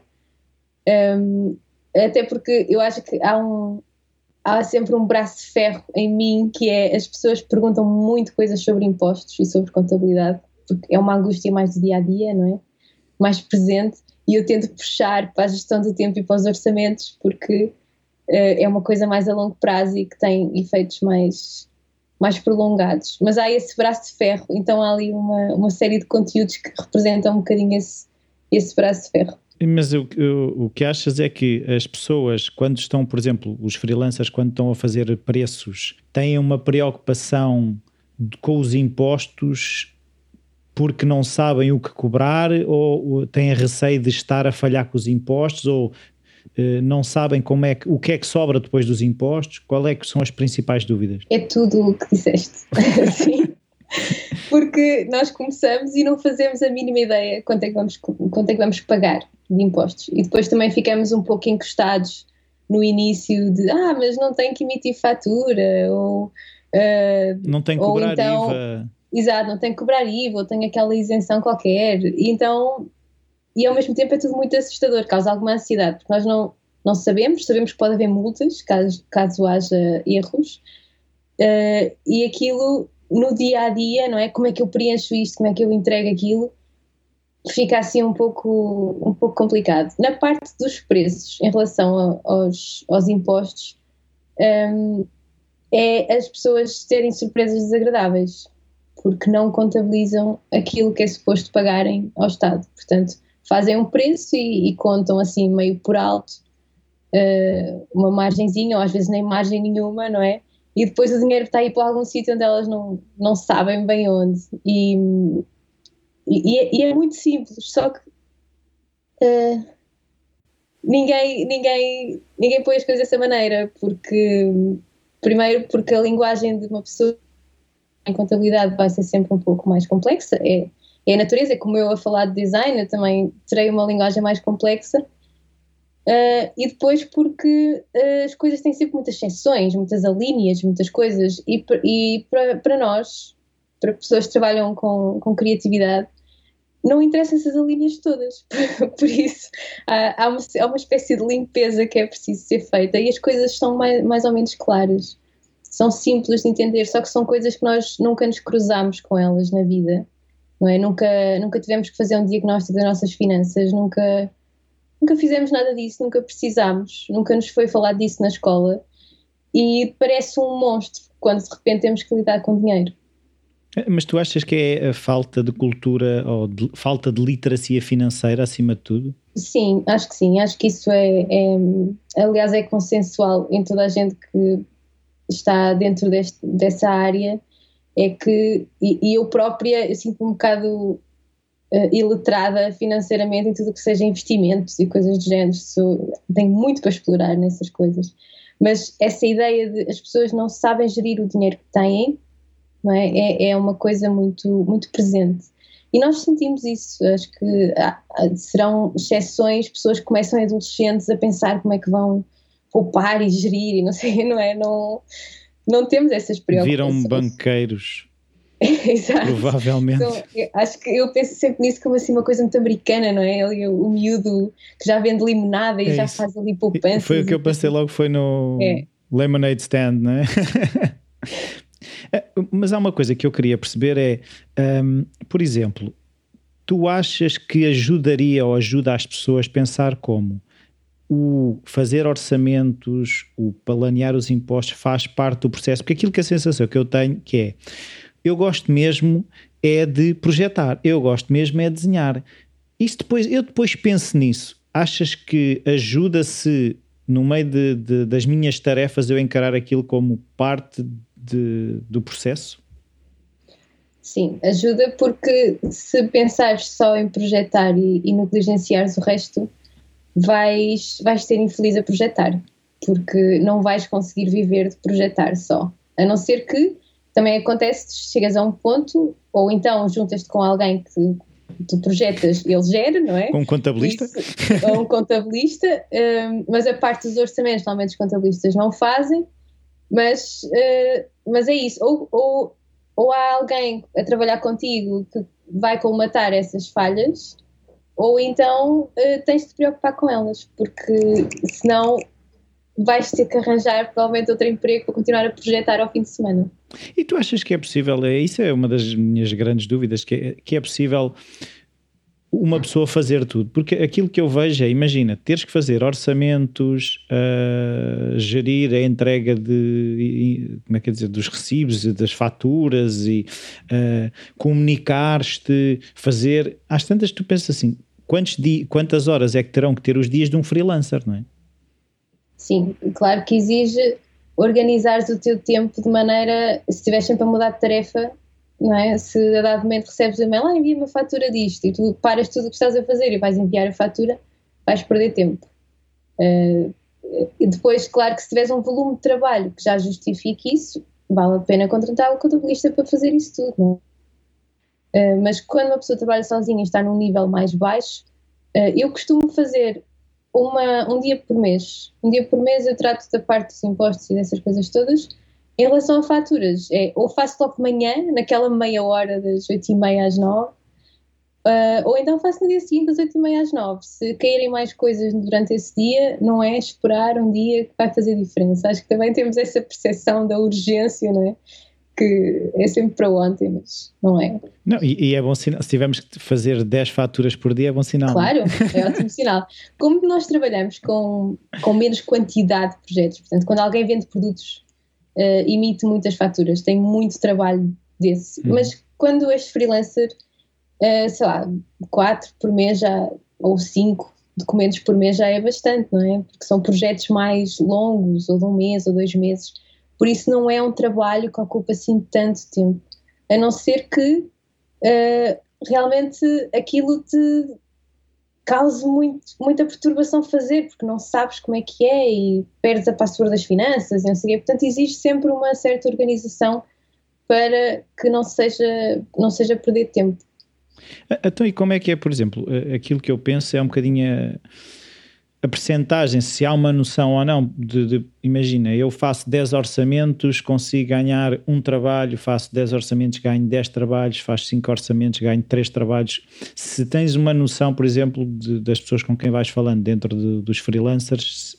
um, até porque eu acho que há um, há sempre um braço de ferro em mim que é as pessoas perguntam muito coisas sobre impostos e sobre contabilidade, porque é uma angústia mais do dia a dia, não é? Mais presente, e eu tento puxar para a gestão do tempo e para os orçamentos, porque uh, é uma coisa mais a longo prazo e que tem efeitos mais, mais prolongados. Mas há esse braço de ferro, então há ali uma, uma série de conteúdos que representam um bocadinho esse, esse braço de ferro. Mas o, o, que achas é que as pessoas, quando estão, por exemplo, os freelancers, quando estão a fazer preços, têm uma preocupação com os impostos porque não sabem o que cobrar ou, têm receio de estar a falhar com os impostos ou eh, não sabem como é que, o que é que sobra depois dos impostos? Qual é que são as principais dúvidas? É tudo o que disseste. *laughs* Sim porque nós começamos e não fazemos a mínima ideia quanto é que vamos, quanto é que vamos pagar de impostos. E depois também ficamos um pouco encostados no início de ah, mas não tem que emitir fatura, ou uh, não tem que cobrar então, IVA. Exato, não tem que cobrar IVA, ou tem aquela isenção qualquer. E então, e ao mesmo tempo é tudo muito assustador, causa alguma ansiedade, porque nós não, não sabemos, sabemos que pode haver multas caso, caso haja erros, uh, e aquilo no dia a dia, não é? Como é que eu preencho isto, como é que eu entrego aquilo, fica assim um pouco, um pouco complicado. Na parte dos preços, em relação a, aos, aos impostos, um, é as pessoas terem surpresas desagradáveis, porque não contabilizam aquilo que é suposto pagarem ao Estado. Portanto, fazem um preço e, e contam assim meio por alto uh, uma margenzinha, ou às vezes nem margem nenhuma, não é? e depois o dinheiro está aí para algum sítio onde elas não, não sabem bem onde. E, e, é, e é muito simples, só que uh, ninguém, ninguém, ninguém põe as coisas dessa maneira, porque primeiro porque a linguagem de uma pessoa em contabilidade vai ser sempre um pouco mais complexa, é, é a natureza, como eu a falar de design, eu também terei uma linguagem mais complexa Uh, e depois porque uh, as coisas têm sempre muitas exceções, muitas alíneas, muitas coisas, e, e para, nós, para pessoas que trabalham com, com criatividade, não interessam essas alíneas todas. *laughs* Por isso, há, há, uma, há uma espécie de limpeza que é preciso ser feita e as coisas são mais, mais ou menos claras. São simples de entender, só que são coisas que nós nunca nos cruzamos com elas na vida. Não é? nunca, nunca tivemos que fazer um diagnóstico das nossas finanças, nunca nunca fizemos nada disso, nunca precisámos, nunca nos foi falado disso na escola e parece um monstro quando de repente temos que lidar com dinheiro. Mas tu achas que é a falta de cultura ou de, falta de literacia financeira acima de tudo? Sim, acho que sim. Acho que isso é, é aliás, é consensual em toda a gente que está dentro deste, dessa área. É que, e, e eu própria, eu sinto um bocado uh, iletrada financeiramente em tudo que seja investimentos e coisas do género. Sou, tenho muito para explorar nessas coisas. Mas essa ideia de as pessoas não sabem gerir o dinheiro que têm não é? É, é uma coisa muito, muito presente. E nós sentimos isso. Acho que serão exceções, pessoas que começam adolescentes a pensar como é que vão poupar e gerir e não sei, não é? Não, não temos essas preocupações. Viram banqueiros. *laughs* Exato. Provavelmente. Então, acho que eu penso sempre nisso como assim uma coisa muito americana, não é? Ali, o, o miúdo que já vende limonada e é já isso. faz ali poupança. Foi o que eu pensei logo, foi no é. Lemonade Stand, não é? *laughs* é? Mas há uma coisa que eu queria perceber é, um, por exemplo, tu achas que ajudaria ou ajuda as pessoas a pensar como o fazer orçamentos, o planear os impostos faz parte do processo? Porque aquilo que a sensação que eu tenho que é eu gosto mesmo é de projetar, eu gosto mesmo é de desenhar. Isso depois, eu depois penso nisso. Achas que ajuda-se no meio de, de, das minhas tarefas eu encarar aquilo como parte de, do processo? Sim, ajuda porque se pensares só em projetar e, e negligenciares o resto, vais, vais ser infeliz a projetar, porque não vais conseguir viver de projetar só. A não ser que também acontece, chegas a um ponto, ou então juntas-te com alguém que tu projetas, ele gera, não é? Com um contabilista? Isso, ou um contabilista, um, mas a parte dos orçamentos, normalmente os contabilistas não fazem, mas, uh, mas é isso. Ou, ou, ou há alguém a trabalhar contigo que vai colmatar essas falhas, ou então uh, tens de te preocupar com elas, porque senão vais ter que arranjar provavelmente outro emprego para continuar a projetar ao fim de semana. E tu achas que é possível, é, isso é uma das minhas grandes dúvidas, que é, que é possível uma pessoa fazer tudo, porque aquilo que eu vejo é, imagina, teres que fazer orçamentos, uh, gerir a entrega de, como é que é dizer, dos recibos, das faturas e uh, comunicar-te, fazer, às tantas tu pensas assim, quantos di, quantas horas é que terão que ter os dias de um freelancer, não é? Sim, claro que exige organizares o teu tempo de maneira, se estiveres sempre a mudar de tarefa, não é? Se a dado momento recebes o e-mail, ah, envia uma fatura disto e tu paras tudo o que estás a fazer e vais enviar a fatura, vais perder tempo. Uh, e depois, claro que se tiveres um volume de trabalho que já justifique isso, vale a pena contratar o contabilista para fazer isso tudo, não é? Uh, mas quando uma pessoa trabalha sozinha e está num nível mais baixo, uh, eu costumo fazer uma, um dia por mês. Um dia por mês eu trato da parte dos impostos e dessas coisas todas. Em relação a faturas, é ou faço logo manhã, naquela meia hora das 8h30 às 9 uh, ou então faço no dia seguinte das 8h30 às 9 Se caírem mais coisas durante esse dia, não é esperar um dia que vai fazer diferença. Acho que também temos essa percepção da urgência, não é? Que é sempre para ontem, mas não é. Não, e, e, é bom sinal, se tivermos que fazer 10 faturas por dia, é bom sinal. Claro, é *laughs* ótimo sinal. Como nós trabalhamos com, com menos quantidade de projetos, portanto, quando alguém vende produtos, uh, emite muitas faturas, tem muito trabalho desse, hum. mas quando és freelancer, uh, sei lá, 4 por mês já, ou 5 documentos por mês já é bastante, não é? Porque são projetos mais longos, ou de um mês ou dois meses por isso não é um trabalho que ocupa assim tanto tempo, a não ser que uh, realmente aquilo te cause muito, muita perturbação fazer, porque não sabes como é que é e perdes a password das finanças não sei Portanto, existe sempre uma certa organização para que não seja, não seja perder tempo. Então, e como é que é, por exemplo, aquilo que eu penso é um bocadinho a percentagem, se há uma noção ou não, de, de, imagina, eu faço 10 orçamentos, consigo ganhar um trabalho, faço 10 orçamentos, ganho 10 trabalhos, faço 5 orçamentos, ganho 3 trabalhos. Se tens uma noção, por exemplo, de, das pessoas com quem vais falando dentro de, dos freelancers,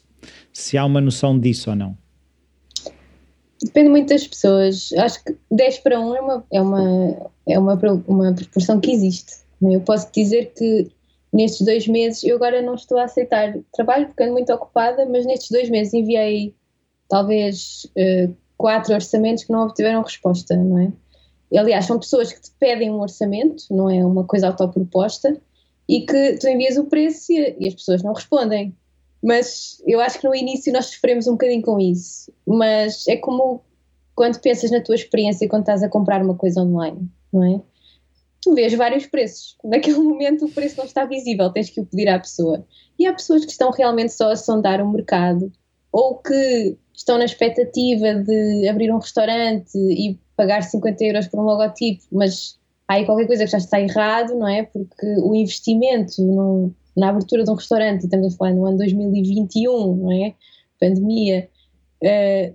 se há uma noção disso ou não? Depende muito das pessoas. Acho que 10 para 1 é uma, é uma, é uma, uma proporção que existe. Eu posso dizer que nestes dois meses, eu agora não estou a aceitar trabalho porque ando muito ocupada, mas nestes dois meses enviei talvez uh, quatro orçamentos que não obtiveram resposta, não é? Aliás, são pessoas que te pedem um orçamento, não é uma coisa autoproposta, e que tu envias o preço e, e as pessoas não respondem. Mas eu acho que no início nós sofremos um bocadinho com isso. Mas é como quando pensas na tua experiência quando estás a comprar uma coisa online, não é? Tu vês vários preços. Naquele *laughs* momento o preço não está visível, tens que o pedir à pessoa. E há pessoas que estão realmente só a sondar o mercado ou que estão na expectativa de abrir um restaurante e pagar 50 euros por um logotipo, mas há aí qualquer coisa que já está errado, não é? Porque o investimento no, na abertura de um restaurante, estamos a falar no ano 2021, não é? Pandemia. Uh,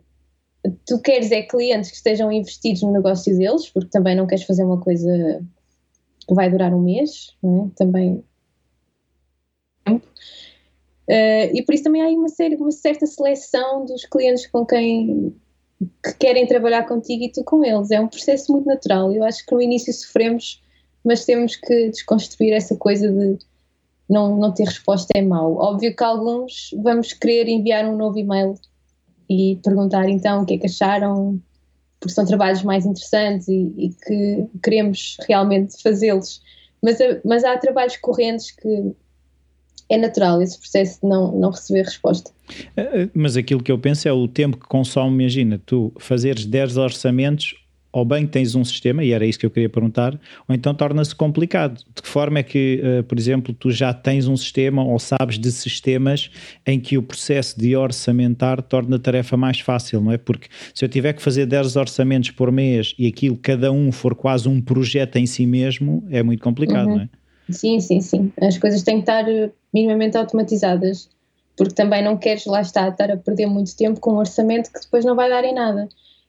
tu queres é clientes que estejam investidos no negócio deles, porque também não queres fazer uma coisa que vai durar um mês, é? também. Uh, e por isso também há uma, série, uma certa seleção dos clientes com quem que querem trabalhar contigo e tu com eles. É um processo muito natural. Eu acho que no início sofremos, mas temos que desconstruir essa coisa de não, não ter resposta é mau. Óbvio que alguns vamos querer enviar um novo e-mail e perguntar então o que é que acharam, porque são trabalhos mais interessantes e, e que queremos realmente fazê-los. Mas, mas há trabalhos correntes que é natural esse processo de não, não receber resposta. Eh, eh, mas aquilo que eu penso é o tempo que consome, imagina, tu fazeres 10 orçamentos ou bem tens um sistema, e era isso que eu queria perguntar, ou então torna-se complicado. De que forma é que, uh, por exemplo, tu já tens um sistema ou sabes de sistemas em que o processo de orçamentar torna a tarefa mais fácil, não é? Porque se eu tiver que fazer 10 orçamentos por mês e aquilo cada um for quase um projeto em si mesmo, é muito complicado, uhum. não é? Sim, sim, sim. As coisas têm que estar eh, minimamente automatizadas, porque também não queres, lá estar a perder muito tempo com um orçamento que depois não vai dar em nada.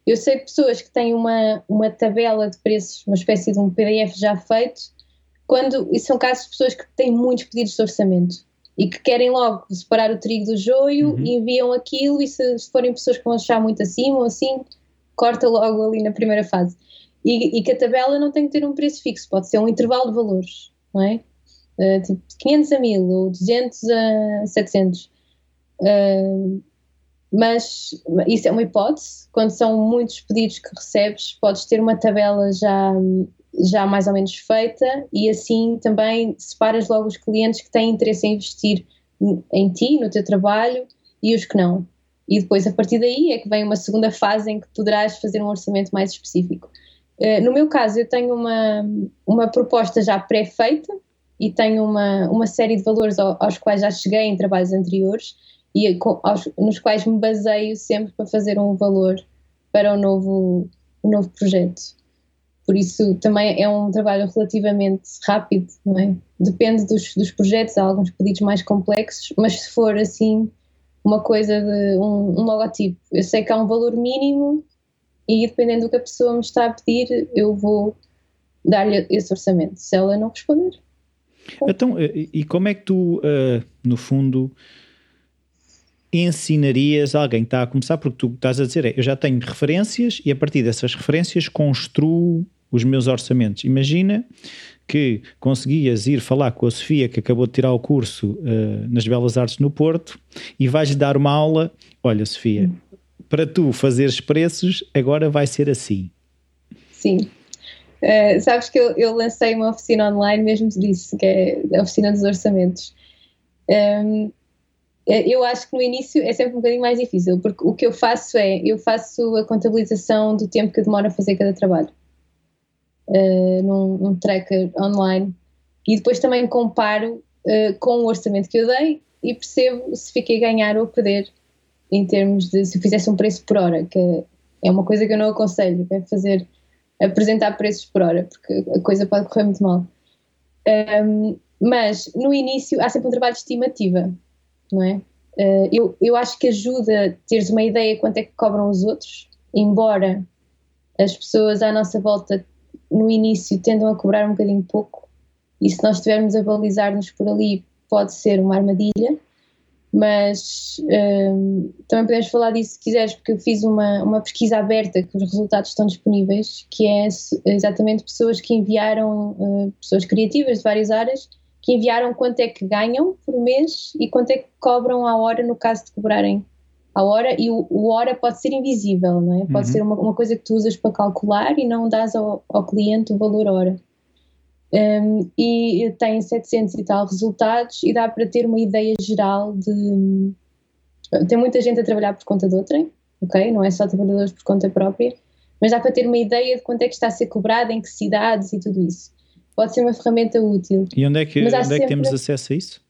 Eu sei de pessoas que têm uma, uma tabela de preços, uma espécie de um PDF já feito, quando, isso são casos de pessoas que têm muitos pedidos de orçamento e que querem logo separar o trigo do joio uhum. e enviam aquilo e se, se, forem pessoas que vão achar muito acima ou assim, corta logo ali na primeira fase. E, e, que a tabela não tem que ter um preço fixo, pode ser um intervalo de valores, não é? Uh, tipo 500 a 1000 ou 200 a 700. Uh, mas isso é uma hipótese. Quando são muitos pedidos que recebes, podes ter uma tabela já, já mais ou menos feita e assim também separas logo os clientes que têm interesse em investir em ti, no teu trabalho e os que não. E depois, a partir daí, é que vem uma segunda fase em que poderás fazer um orçamento mais específico. Uh, no meu caso, eu tenho uma, uma proposta já pré-feita e tenho uma, uma série de valores aos quais já cheguei em trabalhos anteriores e com, aos, nos quais me baseio sempre para fazer um valor para o novo, o novo projeto. Por isso também é um trabalho relativamente rápido, não é? Depende dos, dos projetos, há alguns pedidos mais complexos, mas se for assim uma coisa de um, um logotipo, eu sei que há um valor mínimo e dependendo do que a pessoa me está a pedir, eu vou dar-lhe esse orçamento. Se ela não responder. Então, e como é que tu, uh, no fundo, ensinarias alguém que está a começar, porque tu estás a dizer é, eu já tenho referências e a partir dessas referências construo os meus orçamentos. Imagina que conseguias ir falar com a Sofia, que acabou de tirar o curso uh, nas Belas Artes no Porto, e vais-lhe dar uma aula. Olha, Sofia, para tu fazeres preços, agora vai ser assim. Sim. Uh, sabes que eu, eu, lancei uma oficina online mesmo disso, que é a oficina dos orçamentos. Um, ehm, eu acho que no início é sempre um bocadinho mais difícil, porque o que eu faço é, eu faço a contabilização do tempo que demora a fazer cada trabalho, uh, num, num, tracker online, e depois também comparo uh, com o orçamento que eu dei e percebo se fiquei a ganhar ou a perder em termos de se eu fizesse um preço por hora, que é uma coisa que eu não aconselho, é fazer, apresentar preços por hora, porque a coisa pode correr muito mal. Um, mas no início há sempre um trabalho de estimativa não é? Uh, eu, eu acho que ajuda teres uma ideia quanto é que cobram os outros, embora as pessoas à nossa volta no início tendam a cobrar um bocadinho pouco, e se nós estivermos a balizar-nos por ali pode ser uma armadilha, mas uh, também podemos falar disso se quiseres, porque eu fiz uma, uma pesquisa aberta que os resultados estão disponíveis, que é exatamente pessoas que enviaram, uh, pessoas criativas de várias áreas, que enviaram quanto é que ganham por mês e quanto é que cobram à hora no caso de cobrarem a hora e o, o hora pode ser invisível, não é? Pode uhum. ser uma, uma, coisa que tu usas para calcular e não dás ao, ao cliente o valor hora. Um, e tem 700 e tal resultados e dá para ter uma ideia geral de... Tem muita gente a trabalhar por conta de outrem, ok? Não é só trabalhadores por conta própria, mas dá para ter uma ideia de quanto é que está a ser cobrado, em que cidades e tudo isso pode ser uma ferramenta útil. E onde é que, onde sempre... é que temos acesso a isso?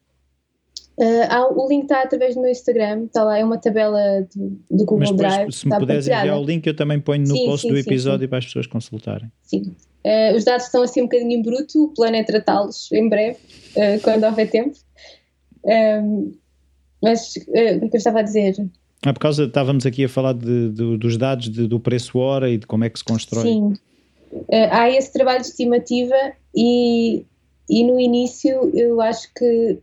Uh, há, o link está através do meu Instagram, está lá, é uma tabela do, do Google Mas depois, Drive. Se me puderes enviar o link, eu também ponho no sim, post sim, do episódio sim, para as pessoas consultarem. Sim. Uh, os dados estão assim um bocadinho em bruto, o plano é tratá-los em breve, uh, quando houver tempo. Um, mas o que é que eu estava a dizer? Ah, por causa, estávamos aqui a falar de, de, dos dados de, do preço hora e de como é que se constrói. Sim, há esse trabalho de estimativa e, e no início eu acho que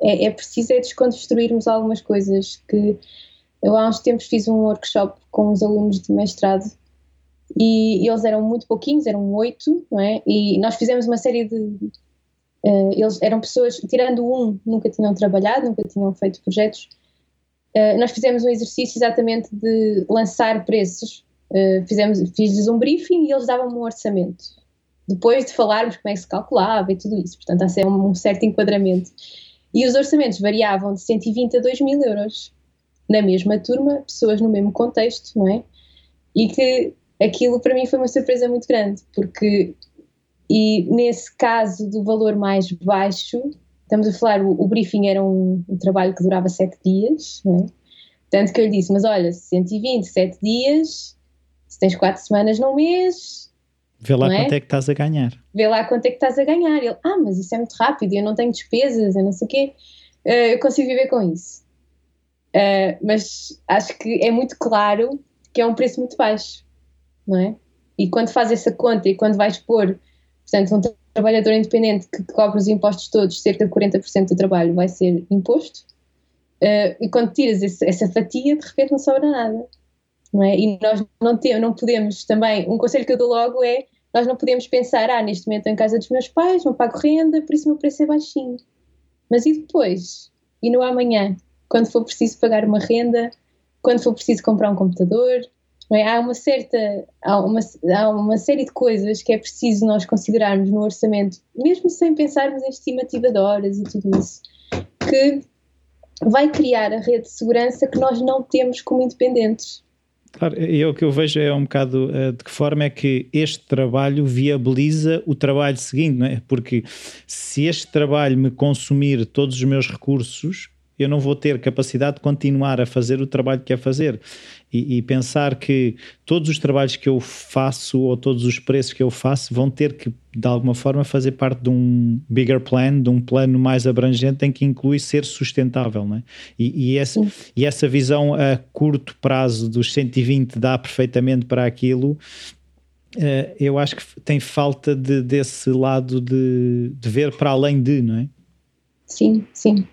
é, é preciso é desconstruirmos algumas coisas que eu há uns tempos fiz um workshop com os alunos de mestrado e, e eles eram muito pouquinhos, eram oito, não é? E nós fizemos uma série de uh, eles eram pessoas, tirando um, nunca tinham trabalhado, nunca tinham feito projetos. Uh, nós fizemos um exercício exatamente de lançar preços Uh, fizemos, fiz-lhes um briefing e eles davam-me um orçamento. Depois de falarmos como é que se calculava e tudo isso. Portanto, há um, um certo enquadramento. E os orçamentos variavam de 120 a 2 mil euros. Na mesma turma, pessoas no mesmo contexto, não é? E que aquilo para mim foi uma surpresa muito grande, porque, e nesse caso do valor mais baixo, estamos a falar, o, o briefing era um, um, trabalho que durava 7 dias, não é? Tanto que eu lhe disse, mas olha, 120, 7 dias, tens quatro semanas num mês, Vê lá é? quanto é que estás a ganhar. Vê lá quanto é que estás a ganhar. Ele, ah, mas isso é muito rápido, eu não tenho despesas, eu não sei o quê. Uh, eu consigo viver com isso. Uh, mas acho que é muito claro que é um preço muito baixo, não é? E quando faz essa conta e quando vais pôr, portanto, um trabalhador independente que cobra os impostos todos, cerca de 40% do trabalho vai ser imposto, uh, e quando tiras esse, essa fatia, de repente não sobra nada. Não é? E nós não, não podemos também, um conselho que eu dou logo é, nós não podemos pensar, ah, neste momento estou em casa dos meus pais, não pago renda, por isso o meu preço é baixinho. Mas e depois? E no amanhã? Quando for preciso pagar uma renda, quando for preciso comprar um computador, é? Há uma certa, há uma, há uma série de coisas que é preciso nós considerarmos no orçamento, mesmo sem pensarmos em estimativa de horas e tudo isso, que vai criar a rede de segurança que nós não temos como independentes. Claro, e o que eu vejo é um bocado uh, de que forma é que este trabalho viabiliza o trabalho seguinte, não é? Porque se este trabalho me consumir todos os meus recursos, eu não vou ter capacidade de continuar a fazer o trabalho que quer fazer. E, e, pensar que todos os trabalhos que eu faço ou todos os preços que eu faço vão ter que, de alguma forma, fazer parte de um bigger plan, de um plano mais abrangente em que inclui ser sustentável. Não é? e, e, essa, e essa visão a curto prazo dos 120 dá perfeitamente para aquilo. Uh, eu acho que tem falta de, desse lado de, de ver para além de, não é? Sim, sim.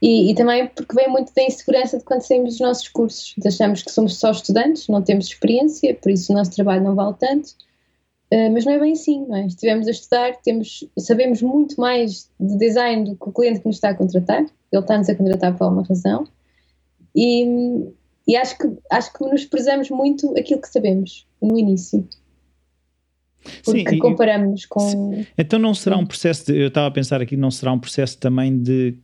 E, e, também porque vem muito da insegurança de quando saímos dos nossos cursos. Achamos que somos só estudantes, não temos experiência, por isso o nosso trabalho não vale tanto. Uh, mas não é bem assim, não é? Estivemos a estudar, temos, sabemos muito mais de design do que o cliente que nos está a contratar. Ele está-nos a contratar por alguma razão. E, e acho, que, acho que nos prezamos muito aquilo que sabemos no início. Porque Sim, comparamos com. Então não será um processo de. Eu estava a pensar aqui, não será um processo também de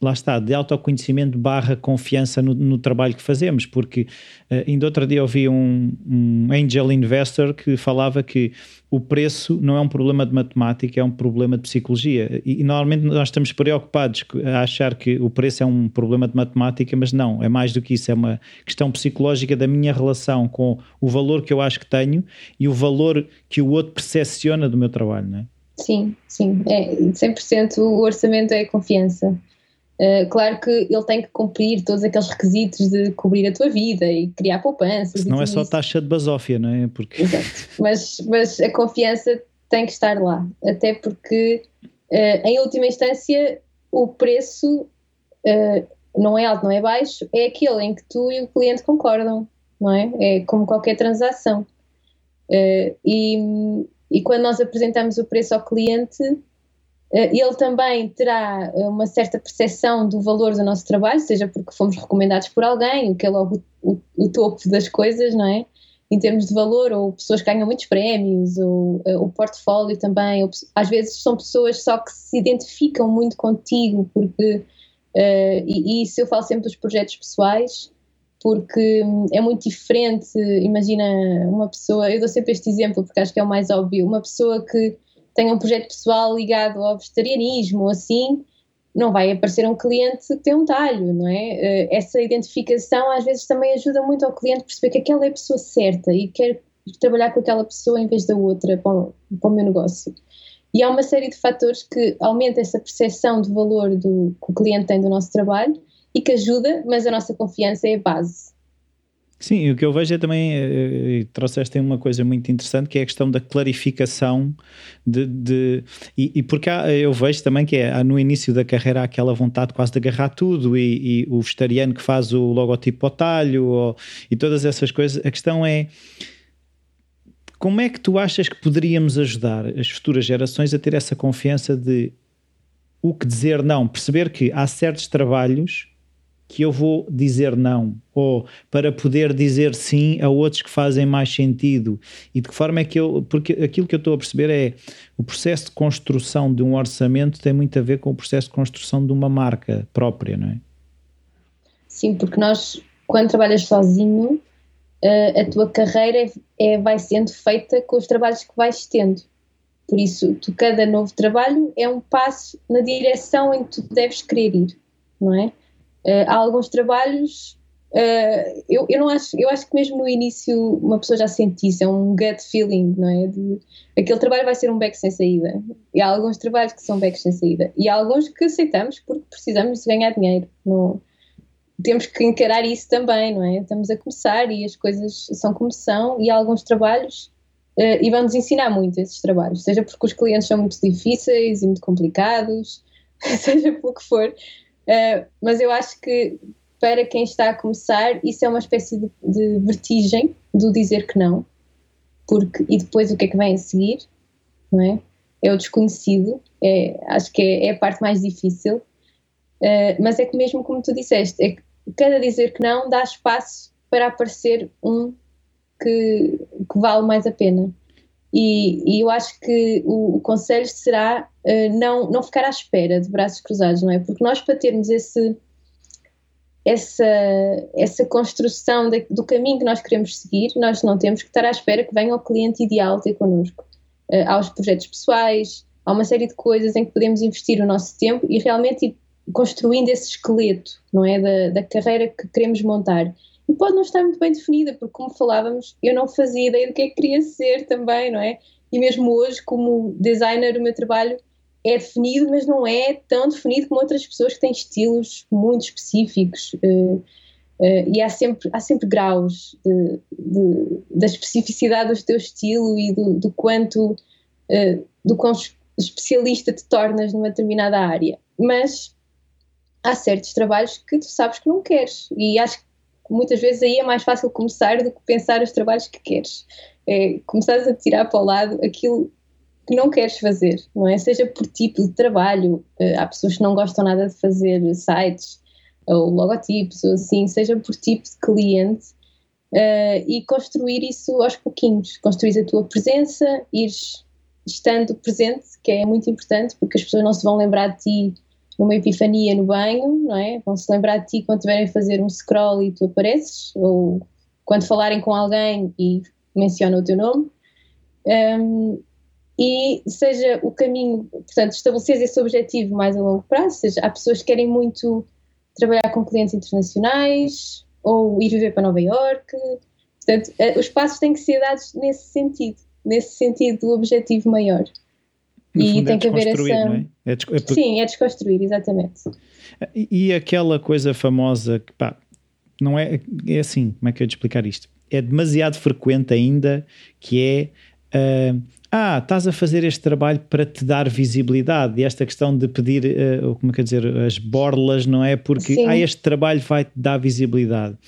lá está, de autoconhecimento barra confiança no, no trabalho que fazemos, porque uh, ainda outro dia ouvi um, um angel investor que falava que o preço não é um problema de matemática, é um problema de psicologia. E, e, normalmente nós estamos preocupados a achar que o preço é um problema de matemática, mas não, é mais do que isso, é uma questão psicológica da minha relação com o valor que eu acho que tenho e o valor que o outro percepciona do meu trabalho, não é? Sim, sim, é 100% o orçamento é confiança. Uh, claro que ele tem que cumprir todos aqueles requisitos de cobrir a tua vida e criar poupanças. Não é só isso. taxa de basófia, não é? Porque... Exato. Mas, mas a confiança tem que estar lá, até porque, uh, em última instância, o preço uh, não é alto, não é baixo, é aquele em que tu e o cliente concordam, não é? É como qualquer transação. e, e quando nós apresentamos o preço ao cliente, eh, ele também terá eh, uma certa percepção do valor do nosso trabalho, seja porque fomos recomendados por alguém, o que é logo o, o, topo das coisas, não é? Em termos de valor, ou pessoas que ganham muitos prémios, ou, ou o portfólio também. Ou, às vezes são pessoas só que se identificam muito contigo, porque. Uh, e, e isso eu falo sempre dos projetos pessoais, porque hum, é muito diferente. Imagina uma pessoa, eu dou sempre este exemplo porque acho que é o mais óbvio, uma pessoa que tenha um projeto pessoal ligado ao vegetarianismo assim, não vai aparecer um cliente que tem um talho, não é? Eh, essa identificação às vezes também ajuda muito ao cliente perceber que aquela é a pessoa certa e quer trabalhar com aquela pessoa em vez da outra para o, para o meu negócio. E há uma série de fatores que aumentam essa percepção de valor do, que o cliente tem do nosso trabalho e que ajuda, mas a nossa confiança é a base. Sim, e o que eu vejo é também, eh, eh, trouxeste uma coisa muito interessante que é a questão da clarificação de, de e, e, porque há, eu vejo também que é, no início da carreira há aquela vontade quase de agarrar tudo e, e o vegetariano que faz o logotipo ao talho ou, e todas essas coisas, a questão é como é que tu achas que poderíamos ajudar as futuras gerações a ter essa confiança de o que dizer não, perceber que há certos trabalhos que eu vou dizer não, ou para poder dizer sim a outros que fazem mais sentido. E de que forma é que eu. Porque aquilo que eu estou a perceber é o processo de construção de um orçamento tem muito a ver com o processo de construção de uma marca própria, não é? Sim, porque nós, quando trabalhas sozinho, a tua carreira é, é, vai sendo feita com os trabalhos que vais tendo. Por isso, tu, cada novo trabalho é um passo na direção em que tu deves querer ir, não é? Uh, há alguns trabalhos Uh, eu, eu não acho, eu acho que mesmo no início uma pessoa já sente isso, é um gut feeling, não é? De, aquele trabalho vai ser um beco sem saída. E há alguns trabalhos que são becos sem saída. E há alguns que aceitamos porque precisamos de ganhar dinheiro. Não, temos que encarar isso também, não é? Estamos a começar e as coisas são como são, e há alguns trabalhos, uh, e vão-nos ensinar muito esses trabalhos, seja porque os clientes são muito difíceis e muito complicados, *laughs* seja pelo que for. Uh, mas eu acho que para quem está a começar, isso é uma espécie de, de, vertigem do dizer que não, porque e depois o que é que vem a seguir, não é? É o desconhecido, é, acho que é, é, a parte mais difícil, uh, mas é que mesmo como tu disseste, é que cada dizer que não dá espaço para aparecer um que, que vale mais a pena. E, e eu acho que o, o conselho será uh, não, não ficar à espera de braços cruzados, não é? Porque nós, para termos esse essa, essa construção de, do caminho que nós queremos seguir, nós não temos que estar à espera que venha o cliente ideal ter connosco. Uh, há os projetos pessoais, há uma série de coisas em que podemos investir o nosso tempo e realmente ir construindo esse esqueleto, não é? Da, da carreira que queremos montar. E pode não estar muito bem definida, porque, como falávamos, eu não fazia ideia do que é que queria ser também, não é? E mesmo hoje, como designer, o meu trabalho é definido, mas não é tão definido como outras pessoas que têm estilos muito específicos. Uh, uh, e há sempre, há sempre graus de, de, da especificidade do teu estilo e do, do quanto, uh, do quão especialista te tornas numa determinada área. Mas há certos trabalhos que tu sabes que não queres. E acho que muitas vezes aí é mais fácil começar do que pensar os trabalhos que queres. É, começares a tirar para o lado aquilo que não queres fazer, não é? Seja por tipo de trabalho, uh, há pessoas que não gostam nada de fazer sites ou logotipos ou assim, seja por tipo de cliente uh, e construir isso aos pouquinhos, construir a tua presença, ires estando presente, que é muito importante porque as pessoas não se vão lembrar de ti numa epifania no banho, não é? Vão se lembrar de ti quando estiverem a fazer um scroll e tu apareces, ou quando falarem com alguém e mencionam o teu nome. Um, e seja o caminho, portanto, estabelecer esse objetivo mais a longo prazo, seja, há pessoas que querem muito trabalhar com clientes internacionais ou ir viver para Nova Iorque, portanto, eh, os passos têm que ser dados nesse sentido, nesse sentido do objetivo maior. No e tem é que haver essa. É? É é Sim, é desconstruir, exatamente. E, e, aquela coisa famosa que, pá, não é, é assim, como é que eu ia te explicar isto? É demasiado frequente ainda que é. Uh, ah, estás a fazer este trabalho para te dar visibilidade e esta questão de pedir, uh, como é que dizer, as borlas, não é? Porque ah, este trabalho vai te dar visibilidade.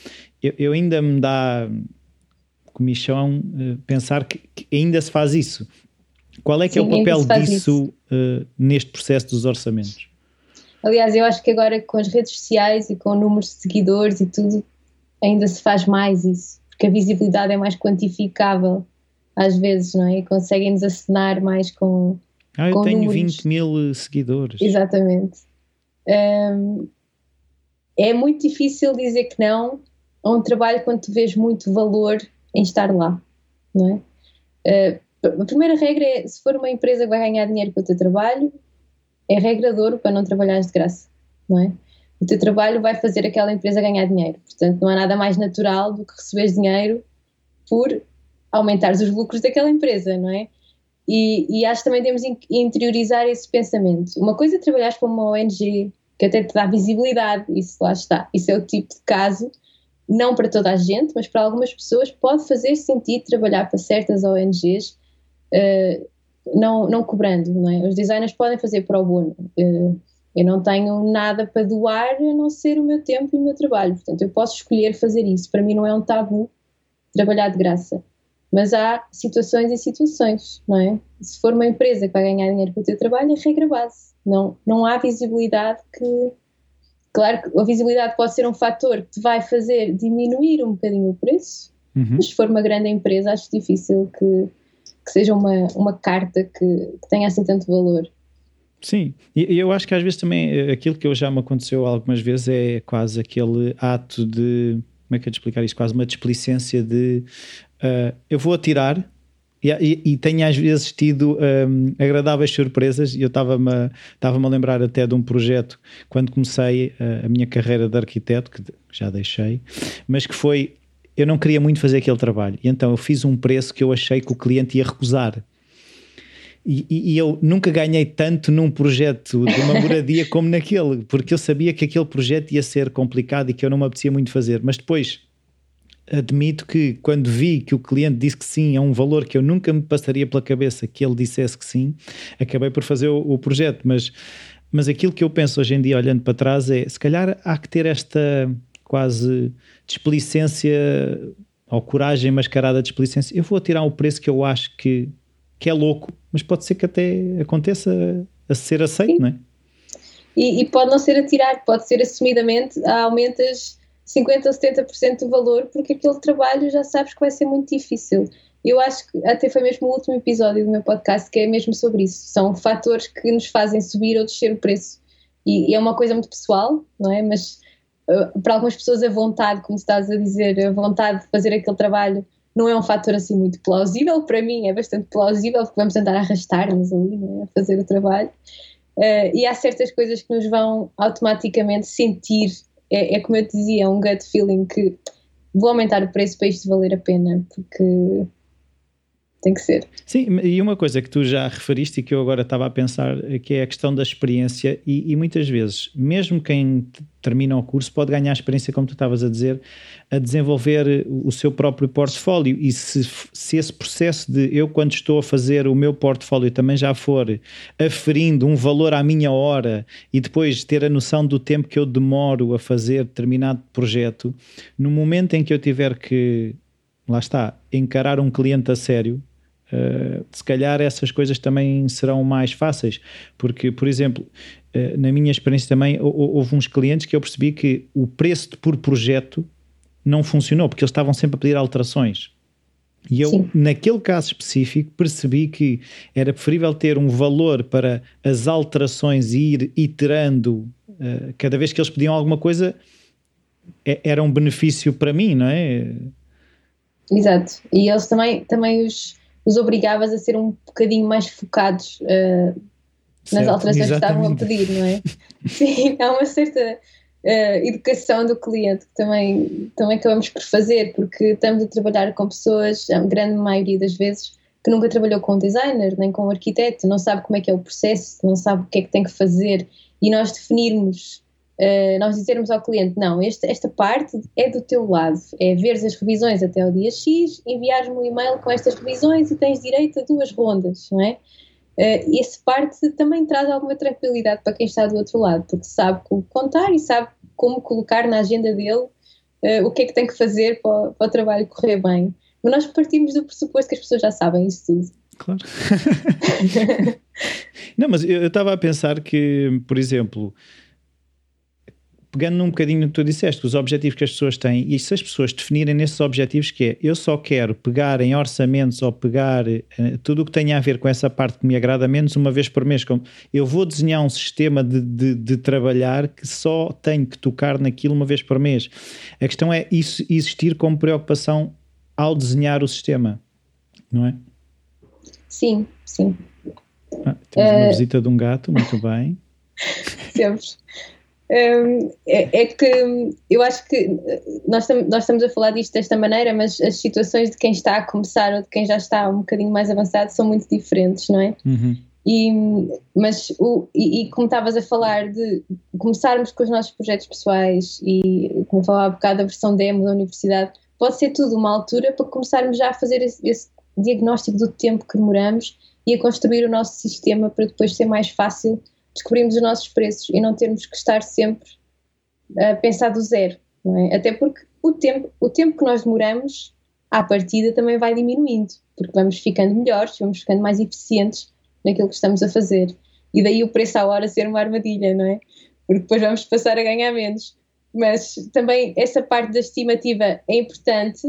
Eu, eu ainda me dá comichão uh, pensar que, que, ainda se faz isso. Qual é que Sim, é o papel disso uh, neste processo dos orçamentos? Aliás, eu acho que agora com as redes sociais e com números de seguidores e tudo, ainda se faz mais isso, porque a visibilidade é mais quantificável às vezes, não é? E conseguem-nos acenar mais com. Ah, eu com tenho números. 20 mil seguidores. Exatamente. Um, é muito difícil dizer que não a um trabalho quando tu vês muito valor em estar lá, não é? Uh, a primeira regra é, se for uma empresa que vai ganhar dinheiro com o teu trabalho, é regra de ouro para não trabalhares de graça, não é? O teu trabalho vai fazer aquela empresa ganhar dinheiro, portanto não há nada mais natural do que receber dinheiro por aumentares os lucros daquela empresa, não é? E, e acho que também temos que interiorizar esse pensamento. Uma coisa é trabalhar para uma ONG que até te dá visibilidade, isso lá está. Isso é o tipo de caso, não para toda a gente, mas para algumas pessoas pode fazer sentido trabalhar para certas ONGs não, não cobrando, não é? Os designers podem fazer para o bono. Uh, eu não tenho nada para doar a não ser o meu tempo e o meu trabalho, portanto eu posso escolher fazer isso. Para mim não é um tabu trabalhar de graça. Mas há situações e situações, não é? Se for uma empresa que vai ganhar dinheiro com o teu trabalho, é regra base. Não, não há visibilidade que. Claro que a visibilidade pode ser um fator que te vai fazer diminuir um bocadinho o preço, uhum. mas se for uma grande empresa, acho difícil que, que seja uma, uma carta que, que tenha assim tanto valor. Sim, e eu acho que às vezes também eh, aquilo que eu já me aconteceu algumas vezes é quase aquele ato de como é que é de explicar isto? Quase uma displicência de uh, eu vou atirar E, e, e, tenho às vezes tido um, agradáveis surpresas. Eu estava-me estava a lembrar até de um projeto quando comecei a, a minha carreira de arquiteto, que já deixei, mas que foi. Eu não queria muito fazer aquele trabalho, e então eu fiz um preço que eu achei que o cliente ia recusar. E, e, eu nunca ganhei tanto num projeto de uma moradia como naquele, porque eu sabia que aquele projeto ia ser complicado e que eu não me apetecia muito fazer. Mas depois admito que quando vi que o cliente disse que sim a um valor que eu nunca me passaria pela cabeça que ele dissesse que sim, acabei por fazer o, o projeto. Mas, mas aquilo que eu penso hoje em dia, olhando para trás, é se calhar há que ter esta quase displicência ou coragem mascarada de displicência. Eu vou tirar o preço que eu acho que, que é louco, mas pode ser que até aconteça a ser aceito, sim. não é? E, e, pode não ser a tirar, pode ser assumidamente aumentas 50% ou 70% do valor, porque aquele trabalho já sabes que vai ser muito difícil. Eu acho que até foi mesmo o último episódio do meu podcast que é mesmo sobre isso. São fatores que nos fazem subir ou descer o preço. E, e é uma coisa muito pessoal, não é? Mas para algumas pessoas a vontade, como estás a dizer, a vontade de fazer aquele trabalho não é um fator assim muito plausível. Para mim é bastante plausível, porque vamos andar a arrastar-nos ali, é? a fazer o trabalho. Uh, e há certas coisas que nos vão automaticamente sentir é, é como eu te dizia, é um gut feeling que vou aumentar o preço para isto valer a pena, porque tem que ser. Sim, e uma coisa que tu já referiste e que eu agora estava a pensar, que é a questão da experiência, e, e muitas vezes, mesmo quem termina o curso pode ganhar experiência, como tu estavas a dizer, a desenvolver o seu próprio portfólio. E se, se esse processo de eu, quando estou a fazer o meu portfólio, também já for aferindo um valor à minha hora e depois ter a noção do tempo que eu demoro a fazer determinado projeto, no momento em que eu tiver que, lá está, encarar um cliente a sério Uh, se calhar essas coisas também serão mais fáceis, porque, por exemplo, uh, na minha experiência também houve uns clientes que eu percebi que o preço por projeto não funcionou, porque eles estavam sempre a pedir alterações. E eu, Sim. naquele caso específico, percebi que era preferível ter um valor para as alterações e ir iterando uh, cada vez que eles pediam alguma coisa, é, era um benefício para mim, não é? Exato. E eles também, também os os obrigavas a ser um bocadinho mais focados uh, nas alterações exatamente. que estavam a pedir, não é? *laughs* Sim, há uma certa uh, educação do cliente que também, também acabamos por fazer, porque estamos a trabalhar com pessoas, a grande maioria das vezes, que nunca trabalhou com um designer, nem com um arquiteto, não sabe como é que é o processo, não sabe o que é que tem que fazer, e nós definirmos uh, nós dizermos ao cliente, não, este, esta parte é do teu lado, é ver as revisões até o dia X, enviares-me um e-mail com estas revisões e tens direito a duas rondas, não é? Uh, esse parte também traz alguma tranquilidade para quem está do outro lado, porque sabe como contar e sabe como colocar na agenda dele uh, o que é que tem que fazer para, para o trabalho correr bem. Mas nós partimos do pressuposto que as pessoas já sabem isso tudo. Claro. *laughs* Não, mas eu estava a pensar que, por exemplo, pegando num bocadinho no que tu disseste, os objetivos que as pessoas têm, e se as pessoas definirem nesses objetivos que é, eu só quero pegar em orçamentos ou pegar uh, tudo o que tenha a ver com essa parte que me agrada menos uma vez por mês, como eu vou desenhar um sistema de, de, de trabalhar que só tenho que tocar naquilo uma vez por mês. A questão é isso existir como preocupação ao desenhar o sistema, não é? Sim, sim. Ah, temos uh... uma visita de um gato, muito bem. *laughs* Temos é, é, que eu acho que nós, tam, nós estamos a falar disto desta maneira, mas as situações de quem está a começar ou de quem já está um bocadinho mais avançado são muito diferentes, não é? Uhum. E, mas o, e, e, como estavas a falar de começarmos com os nossos projetos pessoais e como falava há bocado a versão demo da universidade, pode ser tudo uma altura para começarmos já a fazer esse, esse diagnóstico do tempo que demoramos e a construir o nosso sistema para depois ser mais fácil descobrimos os nossos preços e não termos que estar sempre a pensar do zero, é? Até porque o tempo, o tempo que nós demoramos à partida também vai diminuindo, porque vamos ficando melhores, vamos ficando mais eficientes naquilo que estamos a fazer. E daí o preço à hora ser uma armadilha, não é? Porque depois vamos passar a ganhar menos. Mas também essa parte da estimativa é importante,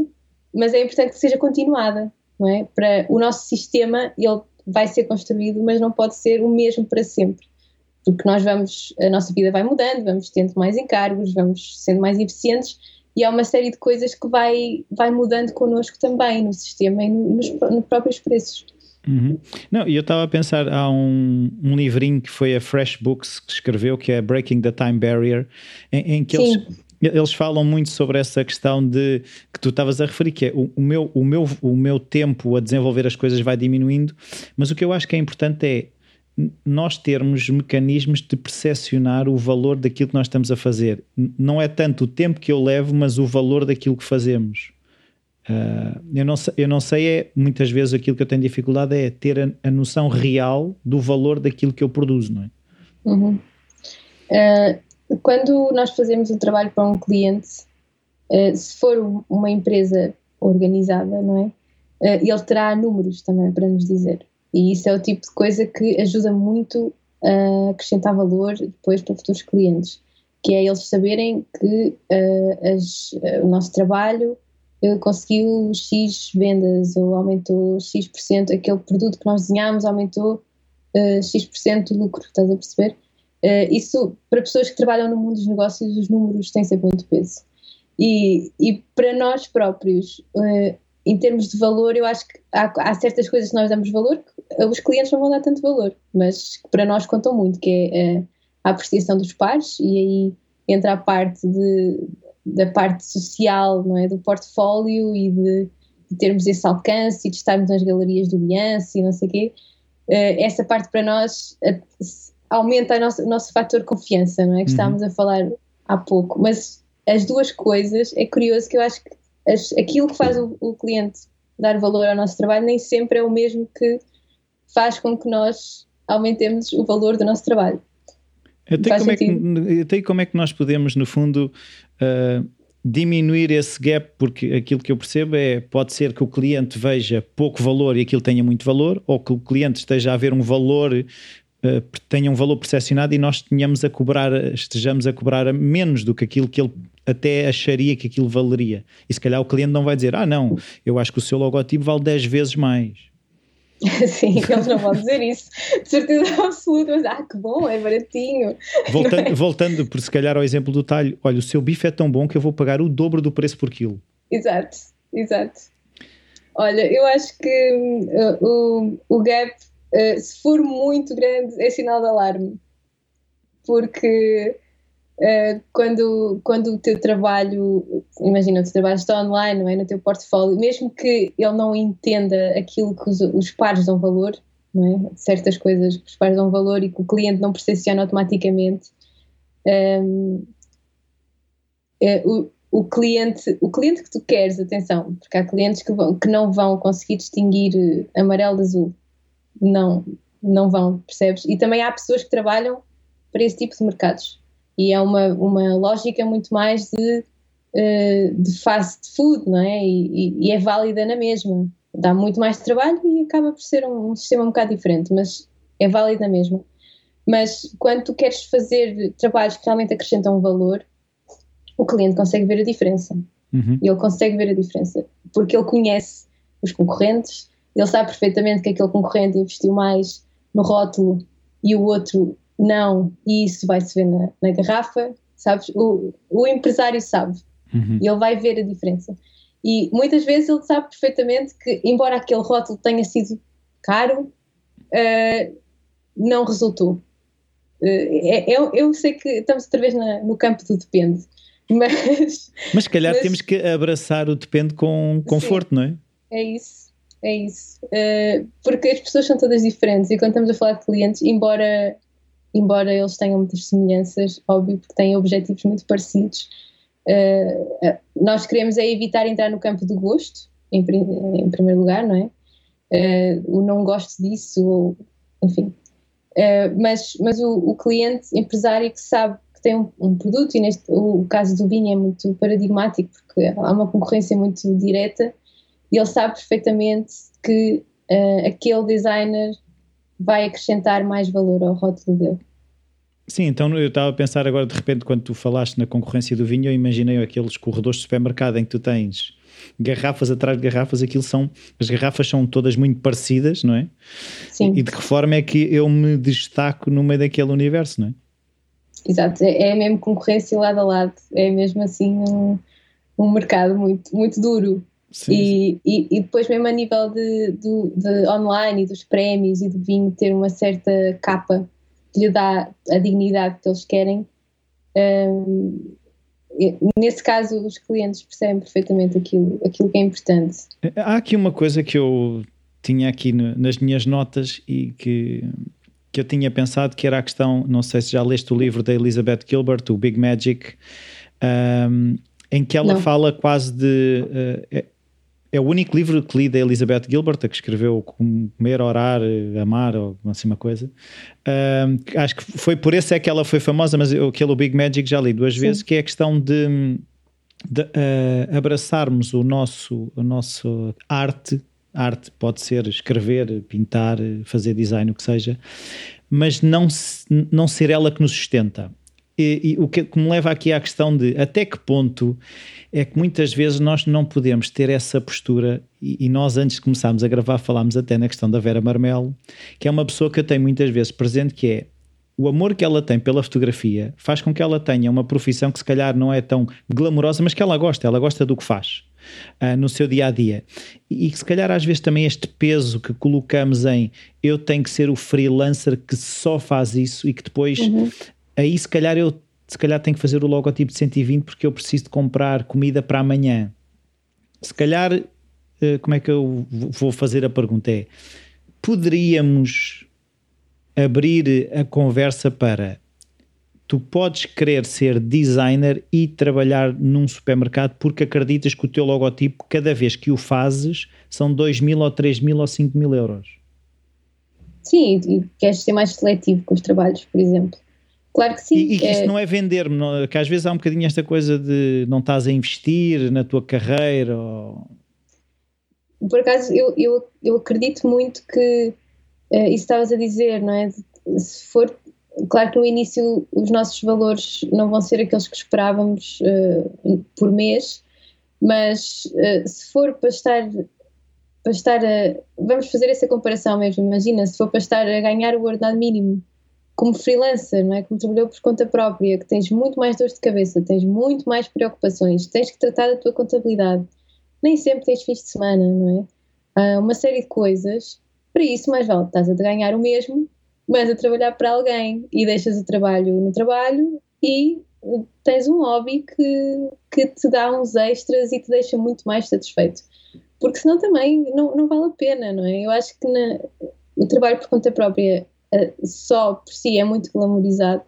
mas é importante que seja continuada, não é? Para o nosso sistema, ele vai ser construído, mas não pode ser o mesmo para sempre porque nós vamos, a nossa vida vai mudando, vamos tendo mais encargos, vamos sendo mais eficientes e há uma série de coisas que vai, vai mudando connosco também no sistema e nos, nos próprios preços. Uhum. Não, e eu estava a pensar, há um, um livrinho que foi a Fresh Books que escreveu, que é Breaking the Time Barrier, em, em que Sim. eles, eles falam muito sobre essa questão de que tu estavas a referir, que é o, o, meu, o, meu, o meu tempo a desenvolver as coisas vai diminuindo, mas o que eu acho que é importante é nós termos mecanismos de percepcionar o valor daquilo que nós estamos a fazer. Não é tanto o tempo que eu levo, mas o valor daquilo que fazemos. Uh, eu, não sei, eu não sei, é muitas vezes aquilo que eu tenho dificuldade é ter a, a noção real do valor daquilo que eu produzo, não é? Uhum. Uh, quando nós fazemos um trabalho para um cliente, uh, se for uma empresa organizada, não é? ele terá números também para nos dizer. E isso é o tipo de coisa que ajuda muito a acrescentar valor depois para futuros clientes, que é eles saberem que uh, as, uh, o nosso trabalho uh, conseguiu X vendas ou aumentou X%, aquele produto que nós desenhámos aumentou X% do lucro, estás a perceber? isso, para pessoas que trabalham no mundo dos negócios, os números têm sempre muito peso. E, e para nós próprios, em termos de valor, eu acho que há, há, certas coisas que nós damos valor que os clientes não vão dar tanto valor, mas que para nós contam muito, que é a, a apreciação dos pares e aí entra a parte de, da parte social, não é, do portfólio e de, de termos esse alcance e de estarmos nas galerias do Beyoncé e não sei o quê. Uh, essa parte para nós aumenta o nosso fator confiança, não é? Que uhum. estávamos a falar há pouco, mas as duas coisas, é curioso que eu acho que as, aquilo que faz o, o, cliente dar valor ao nosso trabalho nem sempre é o mesmo que faz com que nós aumentemos o valor do nosso trabalho. Até como, é que, até como é que nós podemos, no fundo, uh, diminuir esse gap? Porque aquilo que eu percebo é pode ser que o cliente veja pouco valor e aquilo tenha muito valor, ou que o cliente esteja a ver um valor uh, tenha um valor percepcionado e nós tenhamos a cobrar, estejamos a cobrar menos do que aquilo que ele até acharia que aquilo valeria. E se calhar o cliente não vai dizer, ah não, eu acho que o seu logotipo vale 10 vezes mais. *laughs* Sim, eles não vão dizer isso, de certeza absoluta, mas ah, que bom, é baratinho. *laughs* Voltando, é? voltando por se calhar ao exemplo do talho, olha, o seu bife é tão bom que eu vou pagar o dobro do preço por quilo. Exato, exato. Olha, eu acho que uh, o, o gap, uh, se for muito grande, é sinal de alarme, porque Uh, quando, quando o teu trabalho, imagina, o teu trabalho está online, não é? No teu portfólio, mesmo que ele não entenda aquilo que os, os pares dão valor, não é? Certas coisas que os pares dão valor e que o cliente não percepciona automaticamente, um, ehm, uh, o, o, cliente, o cliente que tu queres, atenção, porque há clientes que, vão, que não vão conseguir distinguir eh, amarelo de azul, não, não vão, percebes? E também há pessoas que trabalham para esse tipo de mercados e é uma, uma lógica muito mais de, uh, de fast food, não é? E, e, é válida na mesma. Dá muito mais trabalho e acaba por ser um, um sistema um bocado diferente, mas é válido na mesma. Mas quando tu queres fazer trabalhos que realmente acrescentam valor, o cliente consegue ver a diferença. Uhum. Ele consegue ver a diferença porque ele conhece os concorrentes, ele sabe perfeitamente que aquele concorrente investiu mais no rótulo e o outro não, e isso vai-se ver na, na, garrafa, sabes? O, o empresário sabe uhum. e ele vai ver a diferença. E muitas vezes ele sabe perfeitamente que, embora aquele rótulo tenha sido caro, uh, não resultou. Uh, é, eu, eu, sei que estamos outra vez na, no campo do depende, *laughs* mas. Mas se calhar mas, temos que abraçar o depende com conforto, sim, não é? É isso, é isso. Uh, porque as pessoas são todas diferentes e quando estamos a falar de clientes, embora embora eles tenham muitas semelhanças, óbvio, porque têm objetivos muito parecidos. Uh, nós queremos é evitar entrar no campo do gosto, em, em primeiro lugar, não é? Uh, o não gosto disso, ou, enfim. Mas mas o, o, cliente empresário que sabe que tem um, um, produto, e neste o, o caso do vinho é muito paradigmático, porque há uma concorrência muito direta, e ele sabe perfeitamente que aquele designer vai acrescentar mais valor ao rótulo dele. Sim, então eu estava a pensar agora, de repente, quando tu falaste na concorrência do vinho, eu imaginei aqueles corredores de supermercado em que tu tens garrafas atrás de garrafas, aquilo são, as garrafas são todas muito parecidas, não é? Sim. E de que forma é que eu me destaco no meio daquele universo, não é? Exato, é, é mesmo concorrência lado a lado, é mesmo assim um, um mercado muito, muito duro. E, e, e, depois mesmo a nível de, de, de, online e dos prémios e do vinho ter uma certa capa que lhe dá a dignidade que eles querem um, nesse caso os clientes percebem perfeitamente aquilo, aquilo que é importante. Há aqui uma coisa que eu tinha aqui no, nas minhas notas e que, que eu tinha pensado que era a questão, não sei se já leste o livro da Elizabeth Gilbert, o Big Magic, um, em que ela não. fala quase de. Uh, é o único livro que li da Elizabeth Gilbert, que escreveu Comer, Orar, Amar, ou assim uma coisa. Acho que foi por isso é que ela foi famosa, mas eu, aquele Big Magic já li duas Sim. vezes, que é a questão de, de uh, abraçarmos o nosso, o nosso arte. Arte pode ser escrever, pintar, fazer design, o que seja, mas não, não ser ela que nos sustenta. E, e, o que, que me leva aqui à questão de até que ponto é que muitas vezes nós não podemos ter essa postura, e, e, nós antes de começarmos a gravar falámos até na questão da Vera Marmelo, que é uma pessoa que eu tenho muitas vezes presente, que é o amor que ela tem pela fotografia faz com que ela tenha uma profissão que se calhar não é tão glamourosa, mas que ela gosta, ela gosta do que faz. Uh, no seu dia a dia. E que se calhar às vezes também este peso que colocamos em eu tenho que ser o freelancer que só faz isso e que depois uhum aí se calhar eu se calhar tenho que fazer o logotipo de 120 porque eu preciso de comprar comida para amanhã. Se calhar, eh, como é que eu vou fazer a pergunta? É, poderíamos abrir a conversa para tu podes querer ser designer e trabalhar num supermercado porque acreditas que o teu logotipo, cada vez que o fazes, são 2 mil ou 3 mil ou 5 mil euros. Sim, e queres ser mais seletivo com os trabalhos, por exemplo. Claro que sim. E, e que isso é... não é vender-me, que às vezes há um bocadinho esta coisa de não estás a investir na tua carreira. Ou... Por acaso, eu, eu, eu acredito muito que uh, isso estavas a dizer, não é? Se for, claro que no início os nossos valores não vão ser aqueles que esperávamos uh, por mês, mas uh, se for para estar para estar a, vamos fazer essa comparação mesmo, imagina, se for para estar a ganhar o ordenado mínimo como freelancer, não é? Como trabalhou por conta própria, que tens muito mais dores de cabeça, tens muito mais preocupações, tens que tratar da tua contabilidade. Nem sempre tens fins de semana, não é? Há uma série de coisas. Para isso, mais vale estás a ganhar o mesmo, mas a trabalhar para alguém e deixas o trabalho no trabalho e tens um hobby que, que te dá uns extras e te deixa muito mais satisfeito. Porque senão também não, não vale a pena, não é? Eu acho que na, o trabalho por conta própria uh, só por si é muito glamorizado,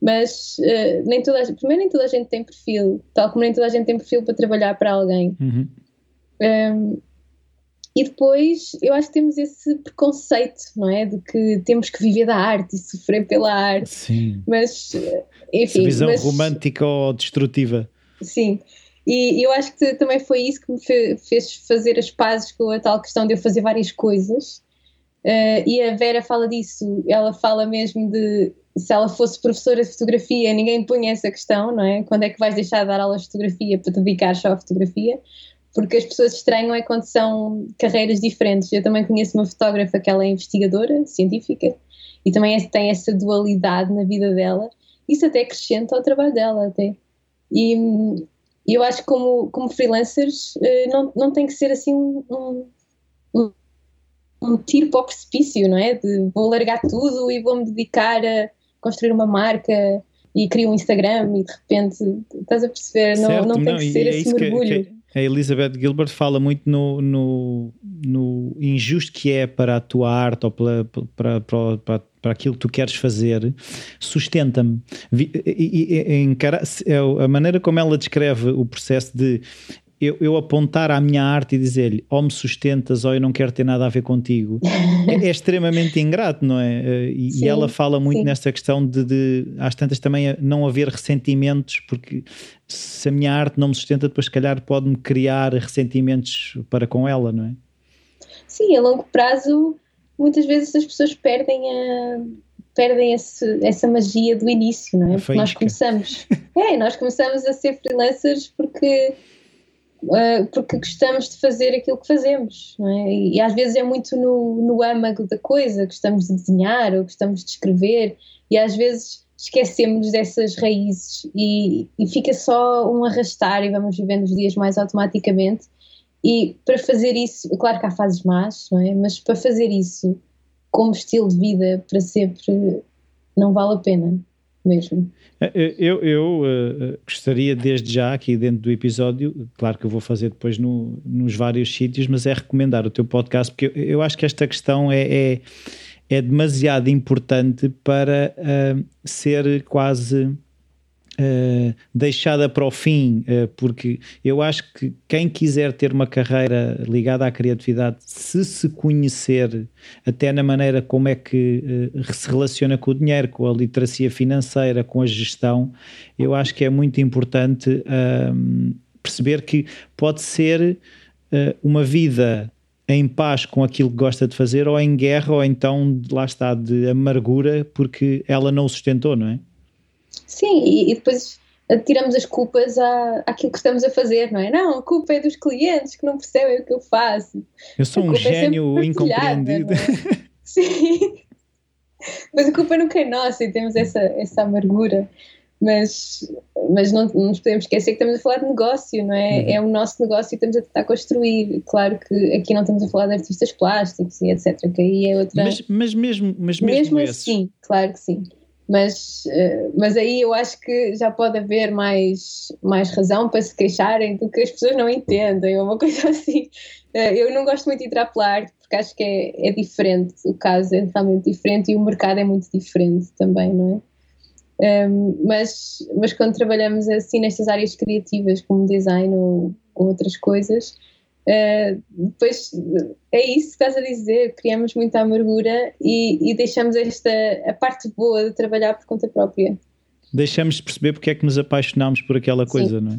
mas uh, nem toda a, primeiro nem toda a gente tem perfil, tal como nem toda a gente tem perfil para trabalhar para alguém. Uhum. Um, e depois eu acho que temos esse preconceito, não é? De que temos que viver da arte e sofrer pela arte. Sim. Mas, enfim. Essa visão mas, romântica ou destrutiva. Sim. E eu acho que também foi isso que me fez fazer as pazes com a tal questão de eu fazer várias coisas Uh, e a Vera fala disso, ela fala mesmo de se ela fosse professora de fotografia, ninguém punha essa questão, não é? Quando é que vais deixar de dar aulas de fotografia para te dedicar só à fotografia? Porque as pessoas estranham é quando são carreiras diferentes. Eu também conheço uma fotógrafa que ela é investigadora, científica, e também é, tem essa dualidade na vida dela. Isso até acrescenta ao trabalho dela, até. E, eu acho que como, como freelancers eh, não, não tem que ser assim um, um um tiro para o precipício, não é? De vou largar tudo e vou me dedicar a construir uma marca e criar um Instagram e de repente estás a perceber, não, certo, não tem não, que ser é esse mergulho. Que, que a Elizabeth Gilbert fala muito no, no, no, injusto que é para a tua arte ou para, para, para, para, aquilo que tu queres fazer, sustenta-me. É a maneira como ela descreve o processo de eu, eu, apontar à minha arte e dizer-lhe ou me sustentas ou eu não quero ter nada a ver contigo *laughs* é, é extremamente ingrato, não é? Eh, e, sim, e ela fala muito sim. nesta questão de, de, às tantas também não haver ressentimentos, porque se a minha arte não me sustenta, depois se calhar pode-me criar ressentimentos para com ela, não é? Sim, a longo prazo muitas vezes as pessoas perdem a perdem esse, essa magia do início, não é? Porque nós começamos, é, nós começamos a ser freelancers porque uh, porque gostamos de fazer aquilo que fazemos, é? E, e, às vezes é muito no, no âmago da coisa, gostamos de desenhar ou gostamos de escrever, e às vezes esquecemos dessas raízes e, e fica só um arrastar e vamos vivendo os dias mais automaticamente. E para fazer isso, claro que há fases más, não é? Mas para fazer isso como estilo de vida para sempre, não vale a pena mesmo. Eh, eh, eu, eu uh, gostaria desde já aqui dentro do episódio, claro que eu vou fazer depois no, nos vários sítios, mas é recomendar o teu podcast porque eu, eu acho que esta questão é, é, é demasiado importante para uh, ser quase Uh, deixada para o fim, uh, porque eu acho que quem quiser ter uma carreira ligada à criatividade, se se conhecer até na maneira como é que uh, se relaciona com o dinheiro, com a literacia financeira, com a gestão, eu acho que é muito importante perceber que pode ser uma vida em paz com aquilo que gosta de fazer, ou em guerra, ou então lá está, de amargura, porque ela não o sustentou, não é? Sim, e, e depois tiramos as culpas à, àquilo que estamos a fazer, não é? Não, a culpa é dos clientes que não percebem o que eu faço. Eu sou um é gênio é incompreendido. *laughs* É? Sim. Mas a culpa nunca é nossa e temos essa, essa amargura. Mas, mas não, não nos podemos esquecer que estamos a falar de negócio, não é? Uhum. É o nosso negócio e estamos a tentar construir. Claro que aqui não estamos a falar de artistas plásticos e etc. Que aí é outra. Mas, mas mesmo, mas mesmo, mesmo assim, claro que sim mas, eh, mas aí eu acho que já pode haver mais, mais razão para se queixarem do que as pessoas não entendem, ou uma *laughs* coisa assim. Eh, eu não gosto muito de entrar pela arte, porque acho que é, é diferente, o caso é realmente diferente e o mercado é muito diferente também, não é? Ehm, mas, mas quando trabalhamos assim nestas áreas criativas, como design ou, ou outras coisas, Uh, depois é isso que estás a dizer, criamos muita amargura e, e, deixamos esta a parte boa de trabalhar por conta própria. Deixamos de perceber porque é que nos apaixonámos por aquela coisa, Sim. não é?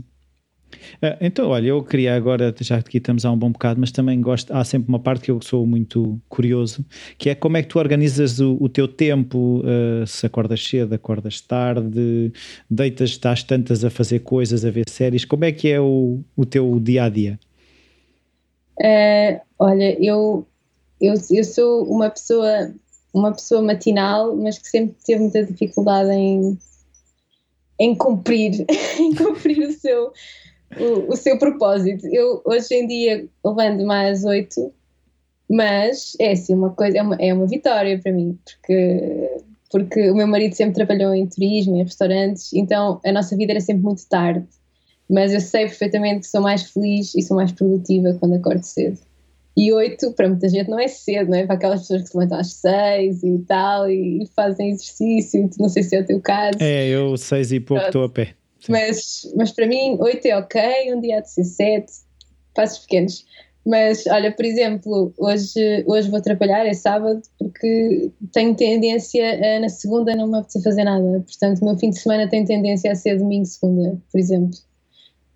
Uh, então, olha, eu queria agora, já que aqui estamos há um bom bocado, mas também gosto, há sempre uma parte que eu sou muito curioso, que é como é que tu organizas o, o teu tempo, uh, se acordas cedo, acordas tarde, deitas, estás tantas a fazer coisas, a ver séries, como é que é o, o teu dia-a-dia? dia a dia Uh, olha, eu, eu, eu sou uma pessoa, uma pessoa matinal, mas que sempre teve muita dificuldade em, em cumprir, *laughs* em cumprir o seu, o, o, seu propósito. Eu hoje em dia levanto mais oito, mas é assim uma coisa, é uma, é uma vitória para mim, porque porque o meu marido sempre trabalhou em turismo, em restaurantes, então a nossa vida era sempre muito tarde mas eu sei perfeitamente que sou mais feliz e sou mais produtiva quando acordo cedo. E oito, para muita gente, não é cedo, não é? Para aquelas pessoas que se levantam às seis e tal e fazem exercício, não sei se é o teu caso. É, eu seis e pouco estou a pé. Mas, mas para mim, oito é ok, um dia há de ser sete, passos pequenos. Mas olha, por exemplo, hoje, hoje vou trabalhar, é sábado, porque tenho tendência a na segunda não me apetecer fazer nada. Portanto, o meu fim de semana tem tendência a ser domingo, segunda, por exemplo.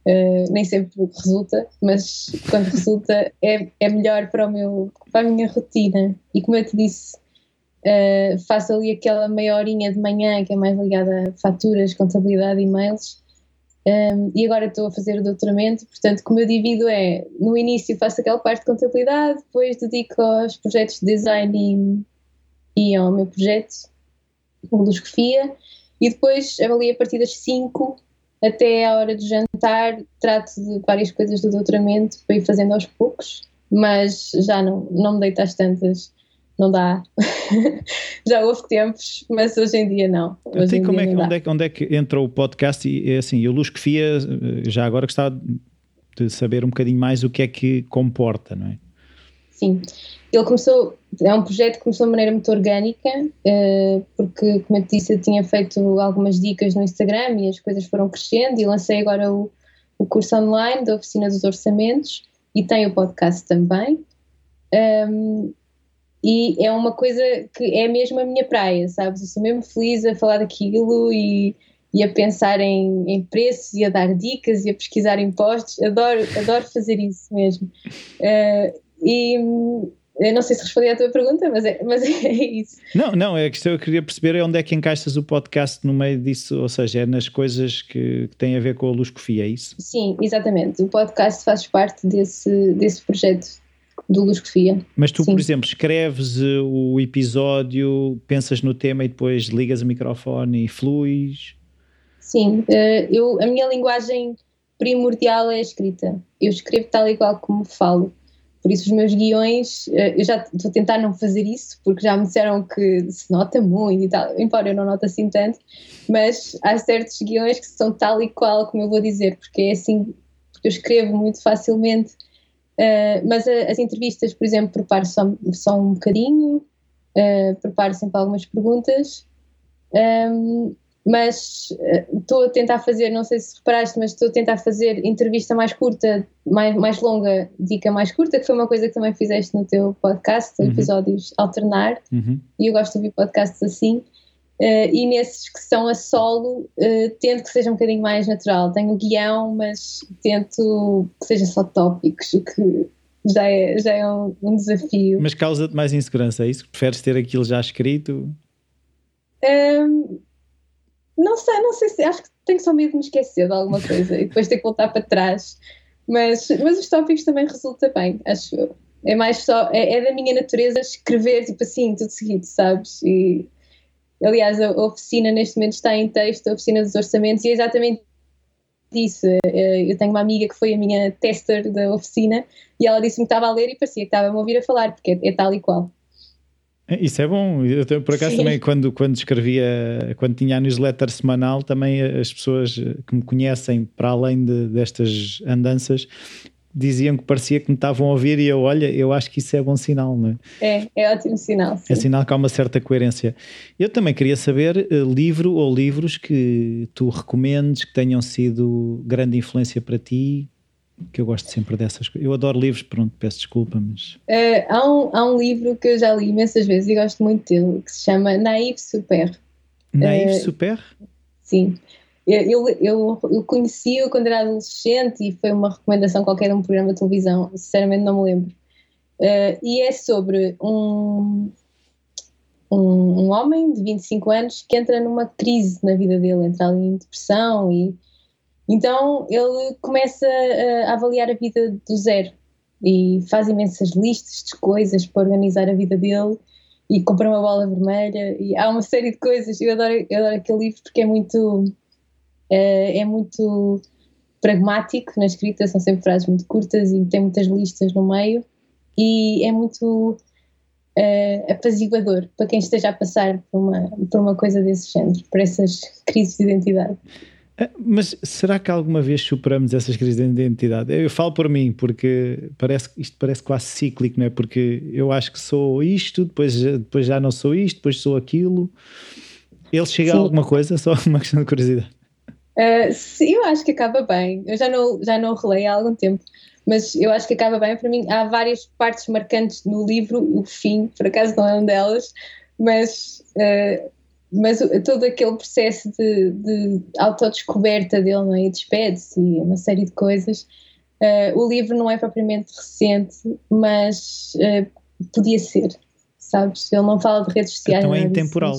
Uh, nem sempre resulta, mas quando resulta é, é melhor para, o meu, para a minha rotina. E como eu te disse, uh, faço ali aquela meia horinha de manhã que é mais ligada a faturas, contabilidade, e-mails. Um, ehm, e agora estou a fazer o doutoramento, portanto, como eu divido é no início faço aquela parte de contabilidade, depois dedico aos projetos de design e, e ao meu projeto, o Luscofia, e depois ali a partir das 5 até à hora do jantar trato de várias coisas do doutoramento para ir fazendo aos poucos, mas já não, não me deito às tantas, não dá. *laughs* já houve tempos, mas hoje em dia não. Hoje em como é é que, onde, é, onde é que entra o podcast e é assim, eu Luz que Fia, eh, já agora gostava de saber um bocadinho mais o que é que comporta, não é? Sim, ele começou, é um projeto que começou de maneira muito orgânica, uh, porque, como eu te disse, eu tinha feito algumas dicas no Instagram e as coisas foram crescendo e lancei agora o, o curso online da Oficina dos Orçamentos e tem o podcast também. Um, e é uma coisa que é mesmo a minha praia, sabes? Eu sou mesmo feliz a falar daquilo e, e a pensar em, em preços e a dar dicas e a pesquisar impostos. Adoro, adoro fazer isso mesmo. Uh, e eu não sei se respondi à tua pergunta, mas é, mas é isso. Não, não, é a questão eu queria perceber é onde é que encaixas o podcast no meio disso, ou seja, é nas coisas que, que têm a ver com a Luscofia, é isso? Sim, exatamente. O podcast faz parte desse, desse projeto do Luscofia. Mas tu, Sim. por exemplo, escreves eh, o episódio, pensas no tema e depois ligas o microfone e fluis? Sim, eh, eu, a minha linguagem primordial é a escrita. Eu escrevo tal e qual como falo. Por isso, os meus guiões, eh, eu já estou a tentar não fazer isso, porque já me disseram que se nota muito e tal, embora eu não note assim tanto, mas há certos guiões que são tal e qual como eu vou dizer, porque é assim, porque eu escrevo muito facilmente. Uh, mas a, as entrevistas, por exemplo, preparo só, só um bocadinho, uh, preparo sempre algumas perguntas. Um, ehm, mas eh, estou uh, a tentar fazer, não sei se reparaste, mas estou a tentar fazer entrevista mais curta, mais, mais longa, dica mais curta, que foi uma coisa que também fizeste no teu podcast, uhum. episódios alternar, uhum. e eu gosto de ouvir podcasts assim. Uh, e nesses que são a solo, uh, tento que seja um bocadinho mais natural. Tenho guião, mas tento que seja só tópicos, o que já é, já é um, um desafio. Mas causa-te mais insegurança, é isso? Preferes ter aquilo já escrito? Um, não sei, não sei se. Acho que tenho só medo de me esquecer de alguma coisa e depois ter que voltar para trás. Mas, mas os tópicos também resulta bem, acho eu. É mais só. É, é da minha natureza escrever, tipo assim, tudo seguido, sabes? E. Aliás, a oficina neste momento está em texto, a oficina dos orçamentos, e é exatamente isso. Eu tenho uma amiga que foi a minha tester da oficina e ela disse-me que estava a ler e parecia que estava a ouvir a falar, porque é, é tal e qual. É, isso é bom. Eu, por acaso Sim. também quando, quando escrevia, quando tinha a newsletter semanal, também as pessoas que me conhecem para além de, destas andanças diziam que parecia que me estavam a ouvir e eu, olha, eu acho que isso é bom sinal, não é? É, é ótimo sinal. Sim. É sinal que há uma certa coerência. Eu também queria saber uh, livro ou livros que tu recomendes que tenham sido grande influência para ti, que eu gosto sempre dessas coisas. Eu adoro livros, pronto, peço desculpa, mas. Uh, há, um, há um livro que eu já li imensas vezes e gosto muito dele, que se chama Naive Super. Naive uh, Super? Sim. Eu, eu, eu conheci-o quando era adolescente e foi uma recomendação qualquer de um programa de televisão, sinceramente não me lembro. Uh, e é sobre um, um, um, homem de 25 anos que entra numa crise na vida dele, entra ali em depressão e então ele começa a avaliar a vida do zero e faz imensas listas de coisas para organizar a vida dele e compra uma bola vermelha e há uma série de coisas. Eu adoro, eu adoro aquele livro porque é muito é, é muito pragmático na escrita, são sempre frases muito curtas e tem muitas listas no meio e é muito uh, apaziguador para quem esteja a passar por uma, por uma coisa desse género, por essas crises de identidade. É, mas será que alguma vez superamos essas crises de identidade? Eu falo por mim, porque parece, isto parece quase cíclico, não é? Porque eu acho que sou isto, depois, depois já não sou isto, depois sou aquilo. Ele chega Sim. a alguma coisa? Só uma questão de curiosidade. Uh, sim, eu acho que acaba bem. Eu já não, já não relei há algum tempo, mas eu acho que acaba bem. Para mim, há várias partes marcantes no livro, o fim, por acaso não é uma delas, mas uh, mas todo aquele processo de, de autodescoberta dele, não é? E despede-se e uma série de coisas. Uh, o livro não é propriamente recente, mas uh, podia ser, sabes? Ele não fala de redes sociais. Então é intemporal.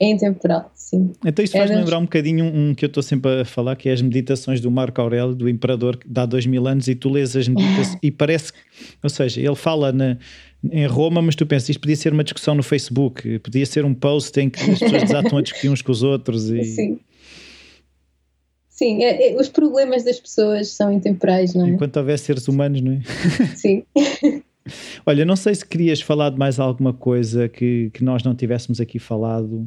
É intemporal, sim. Então isso faz é lembrar um bocadinho um, um, que eu estou sempre a falar, que é as meditações do Marco Aurélio, do Imperador, que dá dois mil anos, e tu lês as meditações, *laughs* e parece, ou seja, ele fala na, em Roma, mas tu pensas, isto podia ser uma discussão no Facebook, podia ser um post em que as pessoas desatam a discutir uns com os outros. E... *laughs* Sim. Sim, é, é, os problemas das pessoas são intemporais, não é? Enquanto houver seres humanos, não é? *laughs* Sim. *laughs* Olha, não sei se querias falar de mais alguma coisa que, que nós não tivéssemos aqui falado.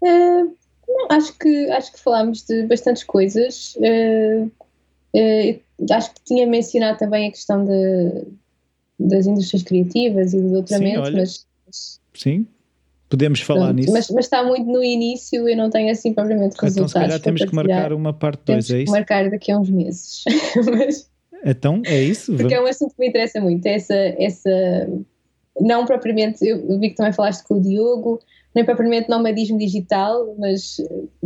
Uh, não, acho que, acho que falámos de bastantes coisas. Uh, uh, acho que tinha mencionado também a questão de, das indústrias criativas e do doutoramento, sim, mas, Sim, podemos falar pronto, nisso. Mas, mas, está muito no início e não tenho assim propriamente resultados. Então, se calhar temos que marcar uma parte 2, é isso? marcar daqui a uns meses. *laughs* mas, então, é isso? Porque é um assunto que me interessa muito. Essa, essa não propriamente, eu vi que também falaste com o Diogo, nem propriamente nomadismo digital, mas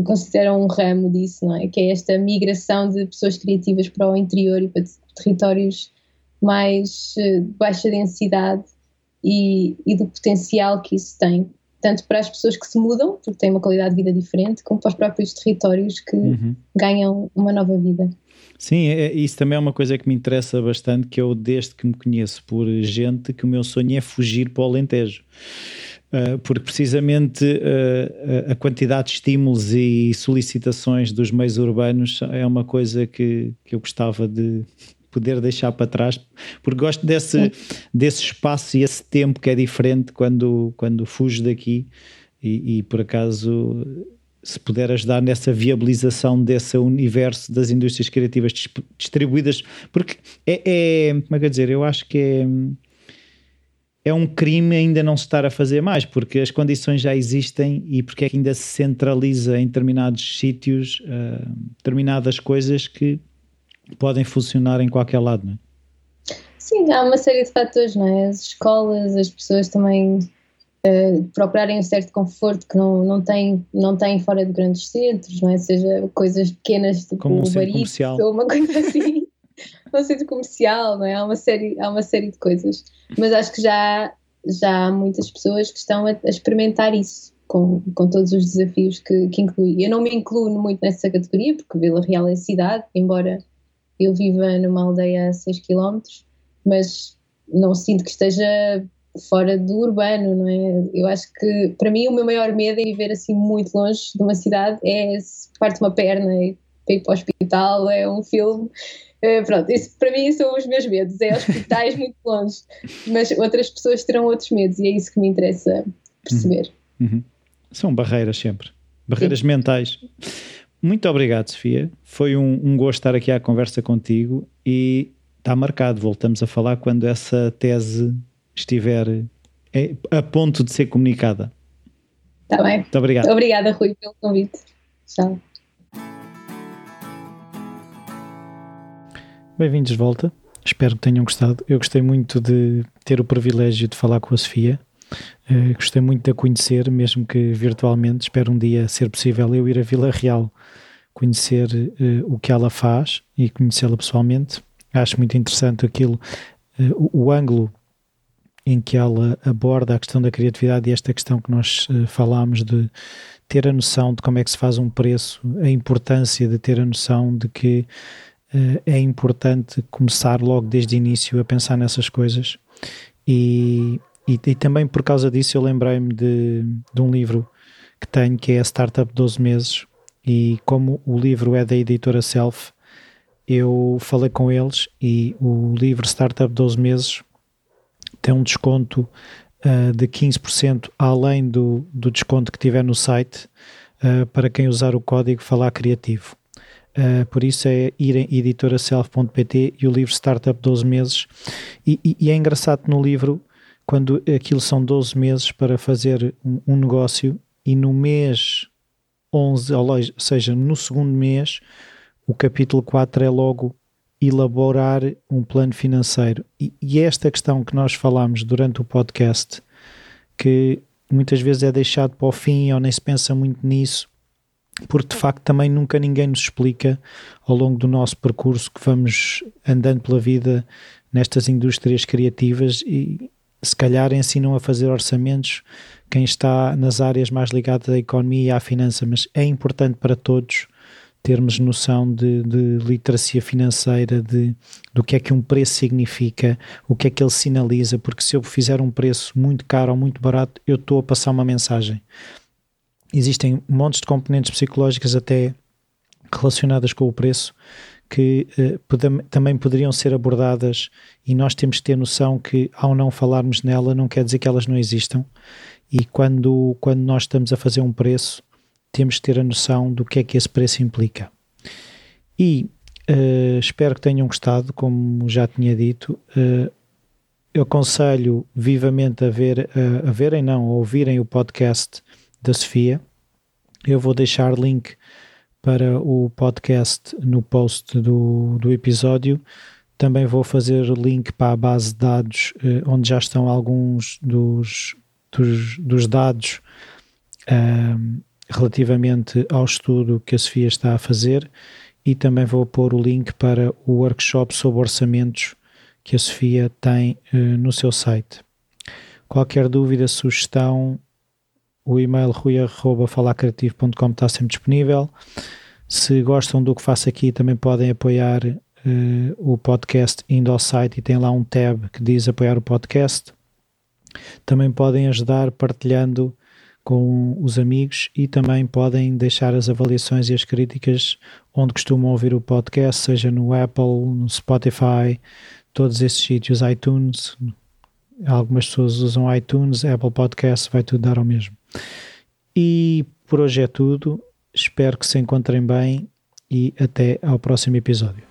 consideram um ramo disso, não é? Que é esta migração de pessoas criativas para o interior e para territórios mais eh, de baixa densidade e, e, do potencial que isso tem, tanto para as pessoas que se mudam, porque têm uma qualidade de vida diferente, como para os próprios territórios que uhum. ganham uma nova vida. Sim, é, isso também é uma coisa que me interessa bastante, que eu desde que me conheço por gente, que o meu sonho é fugir para o Alentejo. Uh, porque precisamente uh, a quantidade de estímulos e solicitações dos meios urbanos é uma coisa que, que eu gostava de poder deixar para trás, porque gosto desse, desse espaço e esse tempo que é diferente quando, quando fujo daqui e, e por acaso se puder ajudar nessa viabilização desse universo das indústrias criativas distribuídas, porque é, é como é que eu dizer, eu acho que é, é um crime ainda não se estar a fazer mais, porque as condições já existem e porque é que ainda se centraliza em determinados sítios uh, determinadas coisas que podem funcionar em qualquer lado, não é? Sim, há uma série de fatores, não é? As escolas, as pessoas também uh, procurarem um certo conforto que não, não, têm, não têm fora de grandes centros, não é? Seja coisas pequenas tipo Como um barito ou uma coisa assim, *laughs* um centro comercial, não é? Há uma série, há uma série de coisas. Mas acho que já, já há muitas pessoas que estão a, a experimentar isso. Com, com todos os desafios que, que inclui. Eu não me incluo muito nessa categoria, porque Vila Real é cidade, embora eu viva numa aldeia a 6 km, mas não sinto que esteja fora do urbano, não é? Eu acho que para mim o meu maior medo é viver assim muito longe de uma cidade, é se parte uma perna e ir para o hospital, é um filme. É, pronto, isso, para mim são os meus medos, é hospitais *laughs* muito longe, mas outras pessoas terão outros medos e é isso que me interessa perceber. Uhum. Uhum. São barreiras sempre, barreiras Sim. mentais. Muito obrigado, Sofia. Foi um, um gosto estar aqui à conversa contigo e está marcado. Voltamos a falar quando essa tese estiver é, a ponto de ser comunicada. Está bem. Muito obrigado. Obrigada, Rui, pelo convite. Tchau. Bem-vindos de volta. Espero que tenham gostado. Eu gostei muito de ter o privilégio de falar com a Sofia. Uh, gostei muito de a conhecer, mesmo que virtualmente. Espero um dia ser possível eu ir a Vila Real conhecer uh, o que ela faz e conhecê-la pessoalmente. Acho muito interessante aquilo, uh, o, o, ângulo em que ela aborda a questão da criatividade e esta questão que nós falámos de ter a noção de como é que se faz um preço, a importância de ter a noção de que é importante começar logo desde o início a pensar nessas coisas e, e, e também por causa disso eu lembrei-me de, de um livro que tenho que é a Startup 12 Meses e como o livro é da editora Self, eu falei com eles e o livro Startup 12 Meses tem um desconto uh, de 15% além do, do desconto que tiver no site uh, para quem usar o código Falar Criativo. Uh, por isso é ir em editoraself.pt e o livro Startup 12 Meses. E, e, e é engraçado no livro quando aquilo são 12 meses para fazer um, um negócio e no mês 11, ou seja, no segundo mês, o capítulo 4 é logo elaborar um plano financeiro. E, e esta questão que nós falámos durante o podcast, que muitas vezes é deixado para o fim ou nem se pensa muito nisso, porque de facto também nunca ninguém nos explica ao longo do nosso percurso que vamos andando pela vida nestas indústrias criativas e, se calhar ensinam a fazer orçamentos quem está nas áreas mais ligadas à economia e à finança, mas é importante para todos termos noção de, de, literacia financeira, de, do que é que um preço significa, o que é que ele sinaliza, porque se eu fizer um preço muito caro ou muito barato, eu estou a passar uma mensagem. Existem montes de componentes psicológicas até relacionadas com o preço que eh, também poderiam ser abordadas e nós temos que ter noção que ao não falarmos nela não quer dizer que elas não existam e quando, quando nós estamos a fazer um preço temos que ter a noção do que é que esse preço implica. E uh, espero que tenham gostado, como já tinha dito. Uh, eu aconselho vivamente a, ver, uh, a verem, não, a ouvirem o podcast da Sofia. Eu vou deixar link para o podcast no post do, do episódio. Também vou fazer link para a base de dados, eh, onde já estão alguns dos, dos, dos dados ehm, relativamente ao estudo que a Sofia está a fazer. E também vou pôr o link para o workshop sobre orçamentos que a Sofia tem uh, no seu site. Qualquer dúvida, sugestão, o e-mail rui.falacreativo.com está sempre disponível. Se gostam do que faço aqui, também podem apoiar uh, o podcast indo ao site e tem lá um tab que diz apoiar o podcast. Também podem ajudar partilhando com os amigos e também podem deixar as avaliações e as críticas onde costumam ouvir o podcast, seja no Apple, no Spotify, todos esses sítios, iTunes. Algumas pessoas usam iTunes, Apple Podcast, vai tudo dar ao mesmo. E por hoje é tudo. Espero que se encontrem bem e até ao próximo episódio.